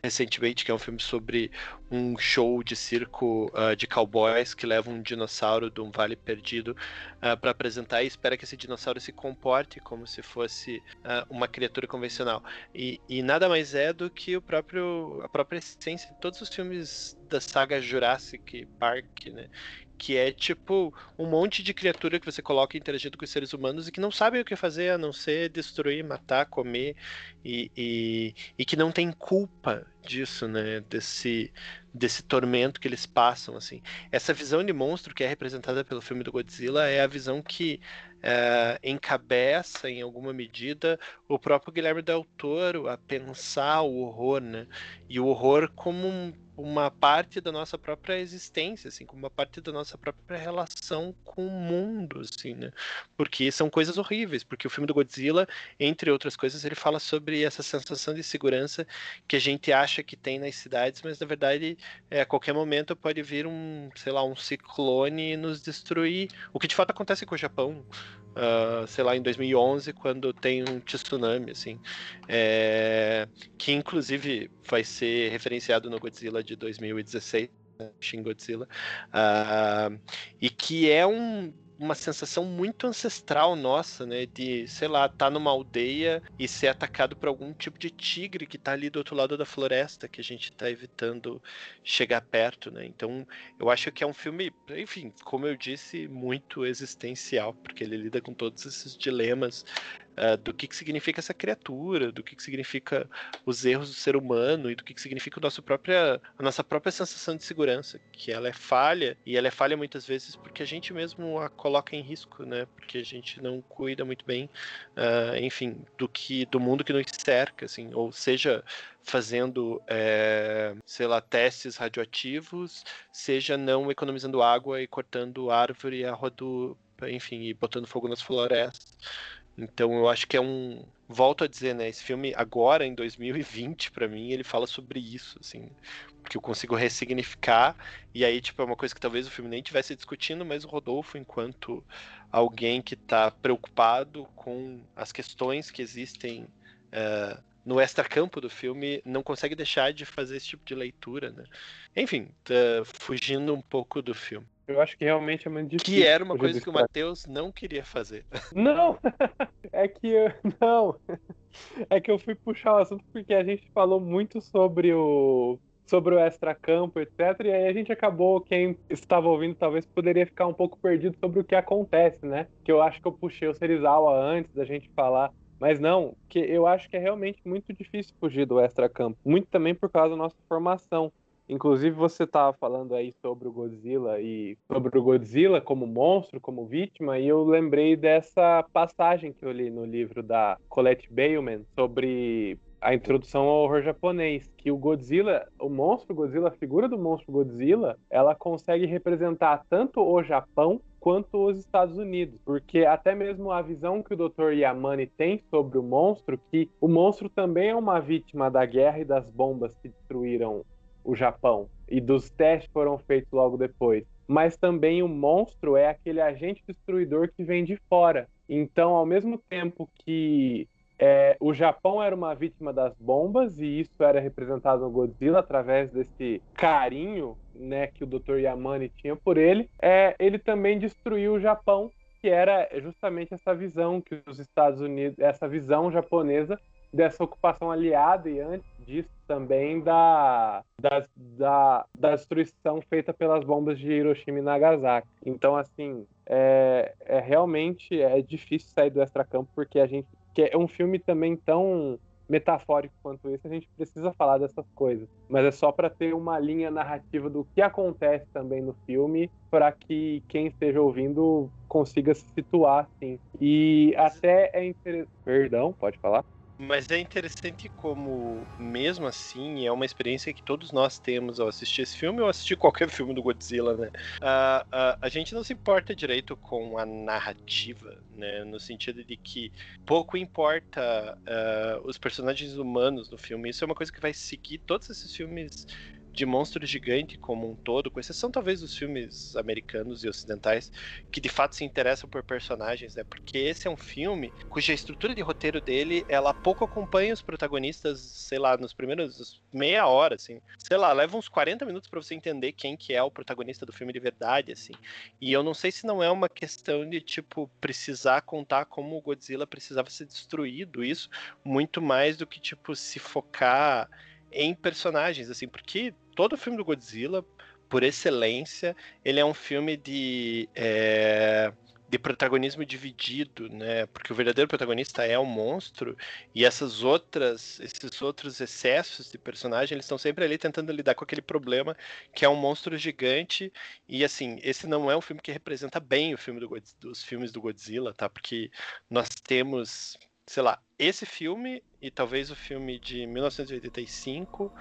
recentemente, que é um filme sobre um show de circo uh, de cowboys que leva um dinossauro de um vale perdido uh, ah, para apresentar e espera que esse dinossauro se comporte como se fosse uh, uma criatura convencional. E, e, nada mais é do que o próprio a própria essência de todos os filmes da saga Jurassic Park, né? Que é tipo um monte de criatura que você coloca interagindo com os seres humanos e que não sabem o que fazer a não ser destruir, matar, comer e, e, e que não tem culpa disso, né? Desse, desse tormento que eles passam, assim. Essa visão de monstro que é representada pelo filme do Godzilla é a visão que é, encabeça, em alguma medida, o próprio Guilherme Del Toro a pensar o horror, né? E o horror como um uma parte da nossa própria existência, assim, como uma parte da nossa própria relação com o mundo, assim, né? Porque são coisas horríveis, porque o filme do Godzilla, entre outras coisas, ele fala sobre essa sensação de segurança que a gente acha que tem nas cidades, mas na verdade, é, a qualquer momento pode vir um, sei lá, um ciclone e nos destruir, o que de fato acontece com o Japão, uh, sei lá, em 2011, quando tem um tsunami, assim, é, que inclusive vai ser referenciado no Godzilla de 2016, né, Shin Godzilla, uh, e que é um uma sensação muito ancestral nossa, né? De, sei lá, tá numa aldeia e ser atacado por algum tipo de tigre que está ali do outro lado da floresta, que a gente está evitando chegar perto, né? Então, eu acho que é um filme, enfim, como eu disse, muito existencial, porque ele lida com todos esses dilemas uh, do que, que significa essa criatura, do que, que significa os erros do ser humano e do que, que significa o nosso própria, a nossa própria sensação de segurança, que ela é falha e ela é falha muitas vezes porque a gente mesmo a coloca em risco, né? Porque a gente não cuida muito bem, uh, enfim, do que do mundo que nos cerca, assim, ou seja, fazendo, é, sei lá, testes radioativos, seja não economizando água e cortando árvore a rodo, enfim, e botando fogo nas florestas. Então eu acho que é um. Volto a dizer, né? Esse filme, agora, em 2020, para mim, ele fala sobre isso, assim. Porque eu consigo ressignificar. E aí, tipo, é uma coisa que talvez o filme nem estivesse discutindo, mas o Rodolfo, enquanto alguém que está preocupado com as questões que existem. Uh, no extracampo do filme, não consegue deixar de fazer esse tipo de leitura, né? Enfim, tá fugindo um pouco do filme. Eu acho que realmente é muito difícil. Que era uma coisa que o Matheus não queria fazer. Não! é que eu. Não! É que eu fui puxar o assunto porque a gente falou muito sobre o. Sobre o extracampo, etc. E aí a gente acabou, quem estava ouvindo talvez poderia ficar um pouco perdido sobre o que acontece, né? Que eu acho que eu puxei o Serizawa antes da gente falar mas não, que eu acho que é realmente muito difícil fugir do extra-campo. Muito também por causa da nossa formação. Inclusive, você estava falando aí sobre o Godzilla e sobre o Godzilla como monstro, como vítima, e eu lembrei dessa passagem que eu li no livro da Colette Bailman sobre a introdução ao horror japonês, que o Godzilla, o monstro Godzilla, a figura do monstro Godzilla, ela consegue representar tanto o Japão quanto os Estados Unidos, porque até mesmo a visão que o Dr. Yamane tem sobre o monstro, que o monstro também é uma vítima da guerra e das bombas que destruíram o Japão e dos testes foram feitos logo depois. Mas também o monstro é aquele agente destruidor que vem de fora. Então, ao mesmo tempo que é, o Japão era uma vítima das bombas e isso era representado no Godzilla através desse carinho né, que o Dr. Yamane tinha por ele. É, ele também destruiu o Japão, que era justamente essa visão que os Estados Unidos, essa visão japonesa dessa ocupação aliada e antes disso também da, da, da, da destruição feita pelas bombas de Hiroshima e Nagasaki. Então, assim, é, é realmente é difícil sair do extracampo porque a gente que é um filme também tão metafórico quanto esse, a gente precisa falar dessas coisas. Mas é só para ter uma linha narrativa do que acontece também no filme, para que quem esteja ouvindo consiga se situar, assim. E até é interessante. Perdão, pode falar? Mas é interessante como, mesmo assim, é uma experiência que todos nós temos ao assistir esse filme ou assistir qualquer filme do Godzilla, né? Uh, uh, a gente não se importa direito com a narrativa, né? No sentido de que pouco importa uh, os personagens humanos no filme. Isso é uma coisa que vai seguir todos esses filmes de monstro gigante como um todo, com exceção talvez dos filmes americanos e ocidentais, que de fato se interessam por personagens, né? Porque esse é um filme cuja estrutura de roteiro dele, ela pouco acompanha os protagonistas, sei lá, nos primeiros meia hora, assim. Sei lá, leva uns 40 minutos para você entender quem que é o protagonista do filme de verdade, assim. E eu não sei se não é uma questão de, tipo, precisar contar como o Godzilla precisava ser destruído, isso, muito mais do que, tipo, se focar em personagens, assim, porque todo filme do Godzilla, por excelência, ele é um filme de. É, de protagonismo dividido, né? Porque o verdadeiro protagonista é o monstro e essas outras, esses outros excessos de personagem, eles estão sempre ali tentando lidar com aquele problema que é um monstro gigante e assim, esse não é um filme que representa bem o filme do, dos filmes do Godzilla, tá? Porque nós temos sei lá, esse filme e talvez o filme de 1985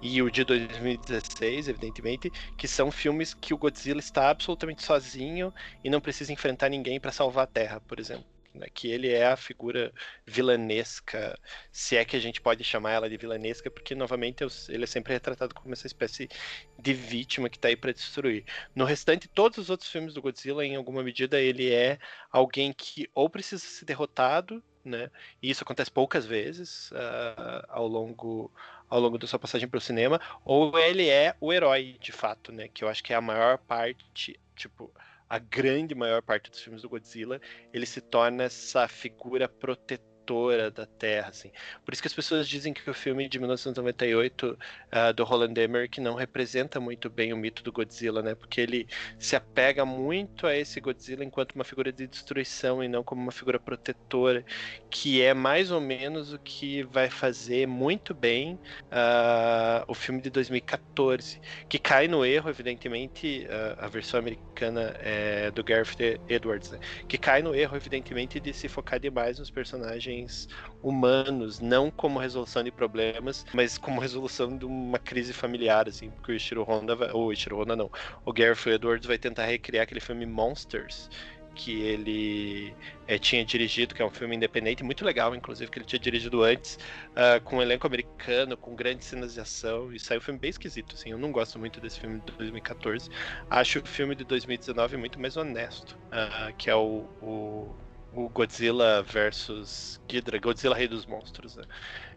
e o de 2016, evidentemente, que são filmes que o Godzilla está absolutamente sozinho e não precisa enfrentar ninguém para salvar a Terra, por exemplo. Né? Que ele é a figura vilanesca, se é que a gente pode chamar ela de vilanesca, porque novamente ele é sempre retratado como essa espécie de vítima que está aí para destruir. No restante, todos os outros filmes do Godzilla, em alguma medida, ele é alguém que ou precisa ser derrotado né? E isso acontece poucas vezes uh, ao longo ao longo da sua passagem para o cinema, ou ele é o herói de fato, né? Que eu acho que é a maior parte, tipo, a grande maior parte dos filmes do Godzilla, ele se torna essa figura protetora protetora da Terra, assim. Por isso que as pessoas dizem que o filme de 1998 uh, ah, do Roland Emmerich não representa muito bem o mito do Godzilla, né? Porque ele se apega muito a esse Godzilla enquanto uma figura de destruição e não como uma figura protetora, que é mais ou menos o que vai fazer muito bem uh, o filme de 2014, que cai no erro, evidentemente, uh, a versão americana é do Gareth Edwards, né? que cai no erro, evidentemente, de se focar demais nos personagens humanos, não como resolução de problemas, mas como resolução de uma crise familiar, assim, porque o Ishiro Honda, vai, ou Ishiro Honda não, o Gareth Edwards vai tentar recriar aquele filme Monsters, que ele é, tinha dirigido, que é um filme independente, muito legal, inclusive, que ele tinha dirigido antes, uh, com um elenco americano, com grandes cenas de ação, e saiu um filme bem esquisito, assim, eu não gosto muito desse filme de 2014, acho o filme de 2019 muito mais honesto, uh, que é o, o o Godzilla versus Ghidra, Godzilla Rei dos Monstros. Né?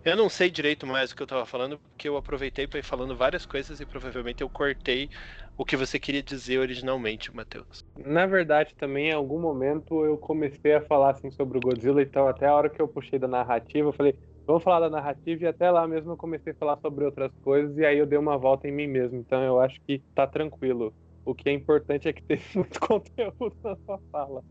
Eu não sei direito mais o que eu tava falando, porque eu aproveitei para ir falando várias coisas e provavelmente eu cortei o que você queria dizer originalmente, Matheus. Na verdade, também em algum momento eu comecei a falar assim sobre o Godzilla, então até a hora que eu puxei da narrativa, eu falei, vamos falar da narrativa e até lá mesmo eu comecei a falar sobre outras coisas e aí eu dei uma volta em mim mesmo. Então eu acho que tá tranquilo. O que é importante é que tem muito conteúdo na sua fala.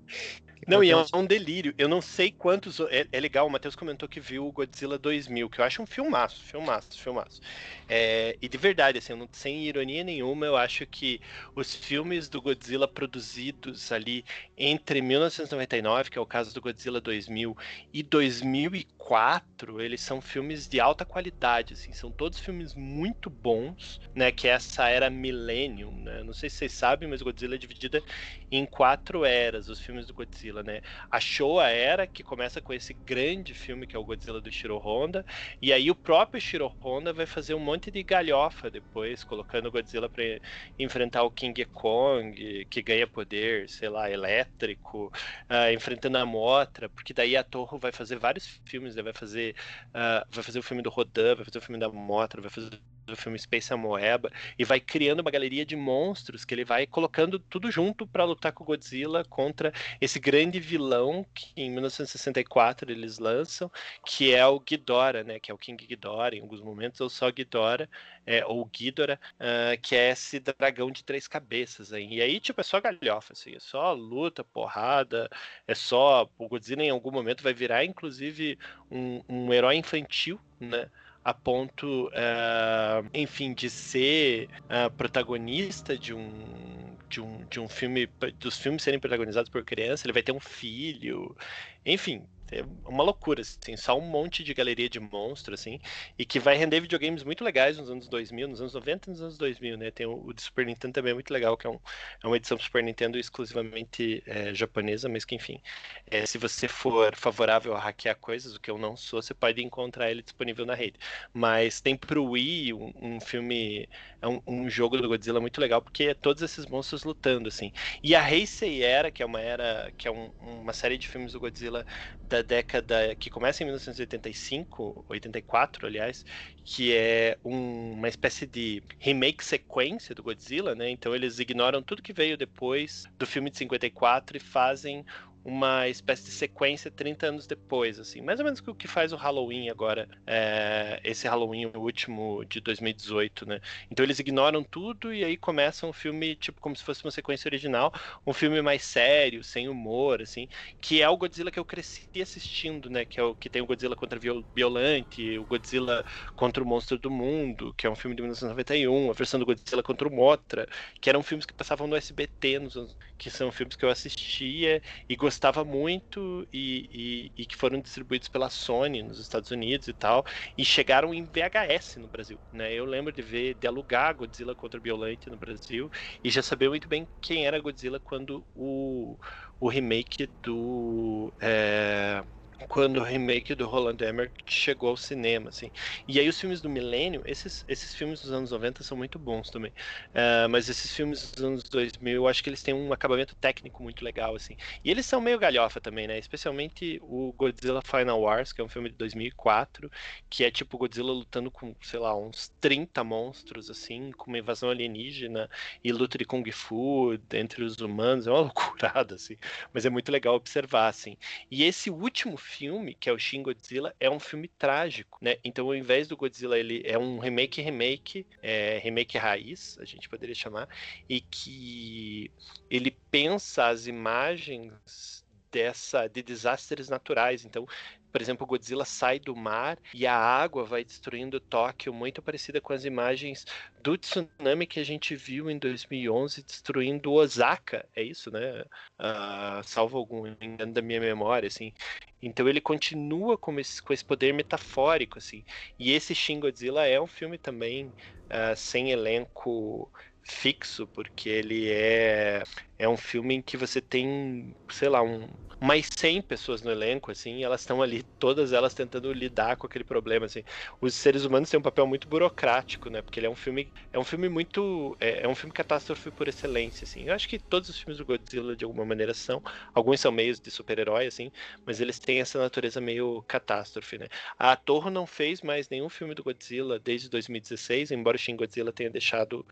Não, e é um delírio. Eu não sei quantos. É, é, legal, o Matheus comentou que viu o Godzilla 2000, que eu acho um filmaço, filmaço, filmaço. É, e de verdade, assim, não, sem ironia nenhuma, eu acho que os filmes do Godzilla produzidos ali entre 1999, que é o caso do Godzilla 2000, e 2004, eles são filmes de alta qualidade, assim, são todos filmes muito bons, né? Que essa era Millennium, né? Não sei se vocês sabem, mas o Godzilla é dividida em quatro eras, os filmes do Godzilla, né? A Showa Era, que começa com esse grande filme que é o Godzilla do Shiro Honda, e aí o próprio Shiro Honda vai fazer um monte de galhofa depois, colocando o Godzilla para enfrentar o King Kong, que ganha poder, sei lá, elétrico, uh, enfrentando a Motra, porque daí a Torre vai fazer vários filmes, né? vai fazer uh, vai fazer o filme do Rodan, vai fazer o filme da Motra, vai fazer do filme Space Amoeba e vai criando uma galeria de monstros que ele vai colocando tudo junto para lutar com Godzilla contra esse grande vilão que em 1964 eles lançam, que é o Ghidorah, né? Que é o King Ghidorah em alguns momentos, ou só Ghidorah, é, ou Ghidorah, uh, que é esse dragão de três cabeças aí. E aí, tipo, é só galhofa, assim, é só luta, porrada, é só. O Godzilla em algum momento vai virar, inclusive, um, um herói infantil, né? A ponto, uh, enfim, de ser uh, protagonista de um, de um, de um filme, dos filmes serem protagonizados por criança, ele vai ter um filho, enfim, é uma loucura, assim, só um monte de galeria de monstros, assim, e que vai render videogames muito legais nos anos 2000, nos anos 90 e nos anos 2000, né? Tem o, o de Super Nintendo também é muito legal, que é, um, é uma edição Super Nintendo exclusivamente é, japonesa, mas que, enfim, é, se você for favorável a hackear coisas, o que eu não sou, você pode encontrar ele disponível na rede. Mas tem pro Wii um, um filme, é um, um, jogo do Godzilla muito legal, porque é todos esses monstros lutando, assim. E a Heisei Era, que é uma era, que é um, uma série de filmes do Godzilla da década que começa em 1985, 84, aliás, que é um, uma espécie de remake sequência do Godzilla, né? Então eles ignoram tudo que veio depois do filme de 54 e fazem uma espécie de sequência 30 anos depois, assim, mais ou menos o que faz o Halloween agora, é, esse Halloween último de 2018, né? Então eles ignoram tudo e aí começa um filme tipo como se fosse uma sequência original, um filme mais sério, sem humor, assim, que é o Godzilla que eu cresci assistindo, né? Que é o que tem o Godzilla contra Violante, o Godzilla contra o Monstro do Mundo, que é um filme de 1991, a versão do Godzilla contra o Motra, que eram filmes que passavam no SBT, nos, que são filmes que eu assistia e gostava gostava muito e, e, e, que foram distribuídos pela Sony nos Estados Unidos e tal, e chegaram em VHS no Brasil, né? Eu lembro de ver, de alugar Godzilla contra Biolante no Brasil e já sabia muito bem quem era Godzilla quando o, o remake do é, quando o remake do Roland Emmerich chegou ao cinema, assim. E aí os filmes do milênio, esses, esses filmes dos anos 90 são muito bons também. Uh, mas esses filmes dos anos 2000, eu acho que eles têm um acabamento técnico muito legal, assim. E eles são meio galhofa também, né? Especialmente o Godzilla Final Wars, que é um filme de 2004, que é tipo Godzilla lutando com, sei lá, uns 30 monstros, assim, com uma invasão alienígena e luta de Kung Fu entre os humanos. É uma loucurada, assim. Mas é muito legal observar, assim. E esse último filme, que é o Shin Godzilla, é um filme trágico, né? Então, ao invés do Godzilla, ele é um remake, remake, é, remake raiz, a gente poderia chamar, e que ele pensa as imagens dessa de desastres naturais. Então, por exemplo, Godzilla sai do mar e a água vai destruindo Tóquio, muito parecida com as imagens do tsunami que a gente viu em 2011 destruindo Osaka. É isso, né? Uh, salvo algum engano da minha memória, assim. Então ele continua com esse, com esse poder metafórico, assim. E esse Shin Godzilla é um filme também uh, sem elenco fixo, porque ele é, é um filme em que você tem, sei lá, um, mais 100 pessoas no elenco, assim, elas estão ali, todas elas tentando lidar com aquele problema, assim. Os seres humanos têm um papel muito burocrático, né? Porque ele é um filme, é um filme muito, é, é um filme catástrofe por excelência, assim. Eu acho que todos os filmes do Godzilla de alguma maneira são, alguns são meios de super-herói, assim, mas eles têm essa natureza meio catástrofe, né? A Torre não fez mais nenhum filme do Godzilla desde 2016, embora o Shin Godzilla tenha deixado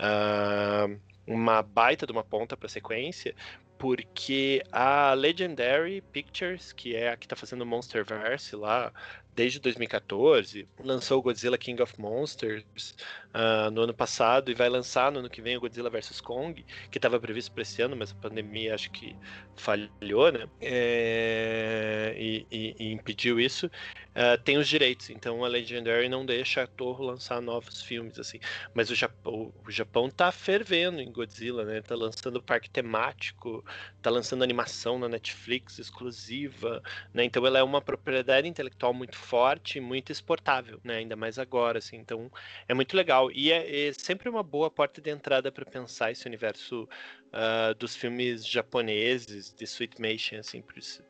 uh, uma baita de uma ponta para sequência, porque a Legendary Pictures, que é a que está fazendo Monsterverse lá desde 2014, lançou o Godzilla King of Monsters uh, no ano passado e vai lançar no ano que vem o Godzilla vs Kong, que estava previsto para esse ano, mas a pandemia acho que falhou, né? É, e, e, e, impediu isso. Uh, tem os direitos, então a Legendary não deixa a Torre lançar novos filmes, assim. Mas o Japão, o Japão tá fervendo em Godzilla, né? Tá lançando parque temático, tá lançando animação na Netflix exclusiva, né? Então ela é uma propriedade intelectual muito forte, muito exportável, né? Ainda mais agora, assim. Então é muito legal e é, é sempre uma boa porta de entrada para pensar esse universo uh, dos filmes japoneses de Sweetmation, assim,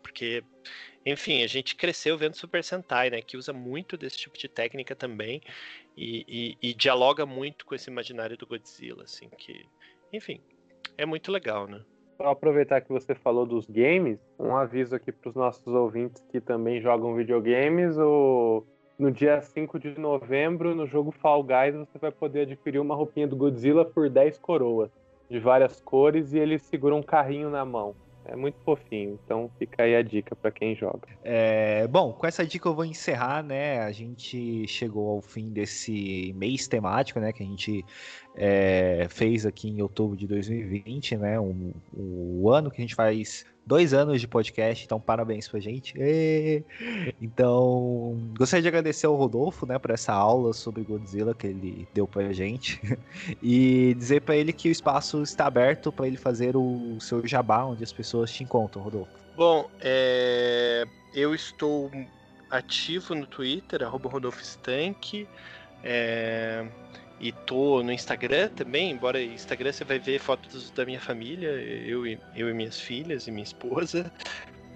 porque enfim, a gente cresceu vendo Super Sentai, né? Que usa muito desse tipo de técnica também e, e, e dialoga muito com esse imaginário do Godzilla, assim, que, enfim, é muito legal, né? Só aproveitar que você falou dos games, um aviso aqui para os nossos ouvintes que também jogam videogames: o no dia 5 de novembro, no jogo Fall Guys, você vai poder adquirir uma roupinha do Godzilla por 10 coroas, de várias cores, e ele segura um carrinho na mão. É muito fofinho, então fica aí a dica para quem joga. É, bom, com essa dica eu vou encerrar, né? A gente chegou ao fim desse mês temático, né? Que a gente é, fez aqui em outubro de 2020, né? Um, um, o ano que a gente faz dois anos de podcast, então parabéns pra gente. E... Então, gostaria de agradecer ao Rodolfo, né, por essa aula sobre Godzilla que ele deu pra gente e dizer para ele que o espaço está aberto para ele fazer o seu jabá, onde as pessoas te encontram, Rodolfo. Bom, é... eu estou ativo no Twitter, arroba Rodolfo Stank. É... E tô no Instagram também, embora Instagram você vai ver fotos da minha família, eu e, eu e minhas filhas e minha esposa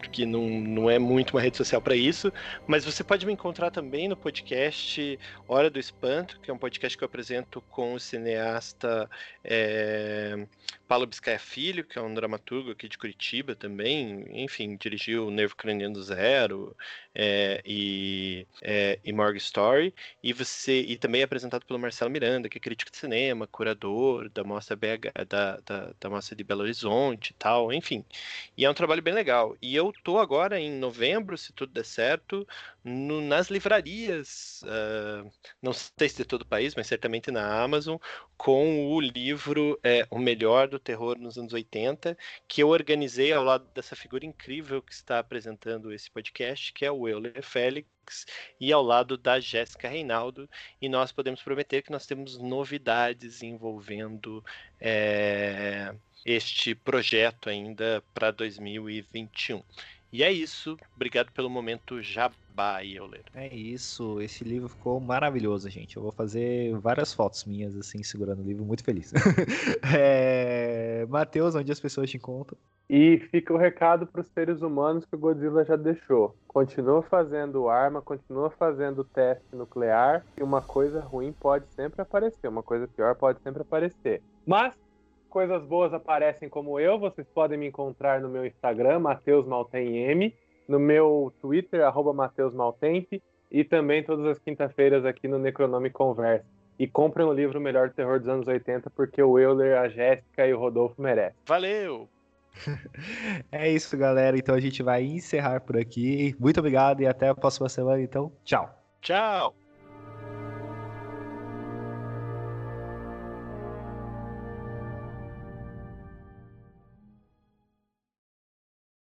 porque não, não é muito uma rede social para isso. Mas você pode me encontrar também no podcast Hora do Espanto, que é um podcast que eu apresento com o cineasta é, Paulo Biscaia Filho, que é um dramaturgo aqui de Curitiba também. Enfim, dirigiu Nervo Craniano Zero é, e, é, e Morgue Story. E você e também é apresentado pelo Marcelo Miranda, que é crítico de cinema, curador da mostra BH, da, da, da mostra de Belo Horizonte e tal. Enfim. E é um trabalho bem legal. E eu tô agora em novembro, se tudo der certo, no, nas livrarias, uh, não sei se de todo o país, mas certamente na Amazon, com o livro é, O Melhor do Terror nos anos 80, que eu organizei ao lado dessa figura incrível que está apresentando esse podcast, que é o Euler Félix, e ao lado da Jéssica Reinaldo, e nós podemos prometer que nós temos novidades envolvendo. É, este projeto ainda para 2021. E é isso. Obrigado pelo momento jabá, Euler. É isso. Esse livro ficou maravilhoso, gente. Eu vou fazer várias fotos minhas, assim, segurando o livro, muito feliz. é... Matheus, onde as pessoas te encontram? E fica o recado para os seres humanos que o Godzilla já deixou. Continua fazendo arma, continua fazendo teste nuclear, e uma coisa ruim pode sempre aparecer, uma coisa pior pode sempre aparecer. Mas coisas boas aparecem como eu, vocês podem me encontrar no meu Instagram, Matheus M, no meu Twitter, arroba Matheus Maltemp, e também todas as quinta-feiras aqui no Necronome Conversa. E comprem o livro Melhor Terror dos anos 80, porque o Euler, a Jéssica e o Rodolfo merecem. Valeu! é isso, galera. Então a gente vai encerrar por aqui. Muito obrigado e até a próxima semana. Então, tchau. Tchau!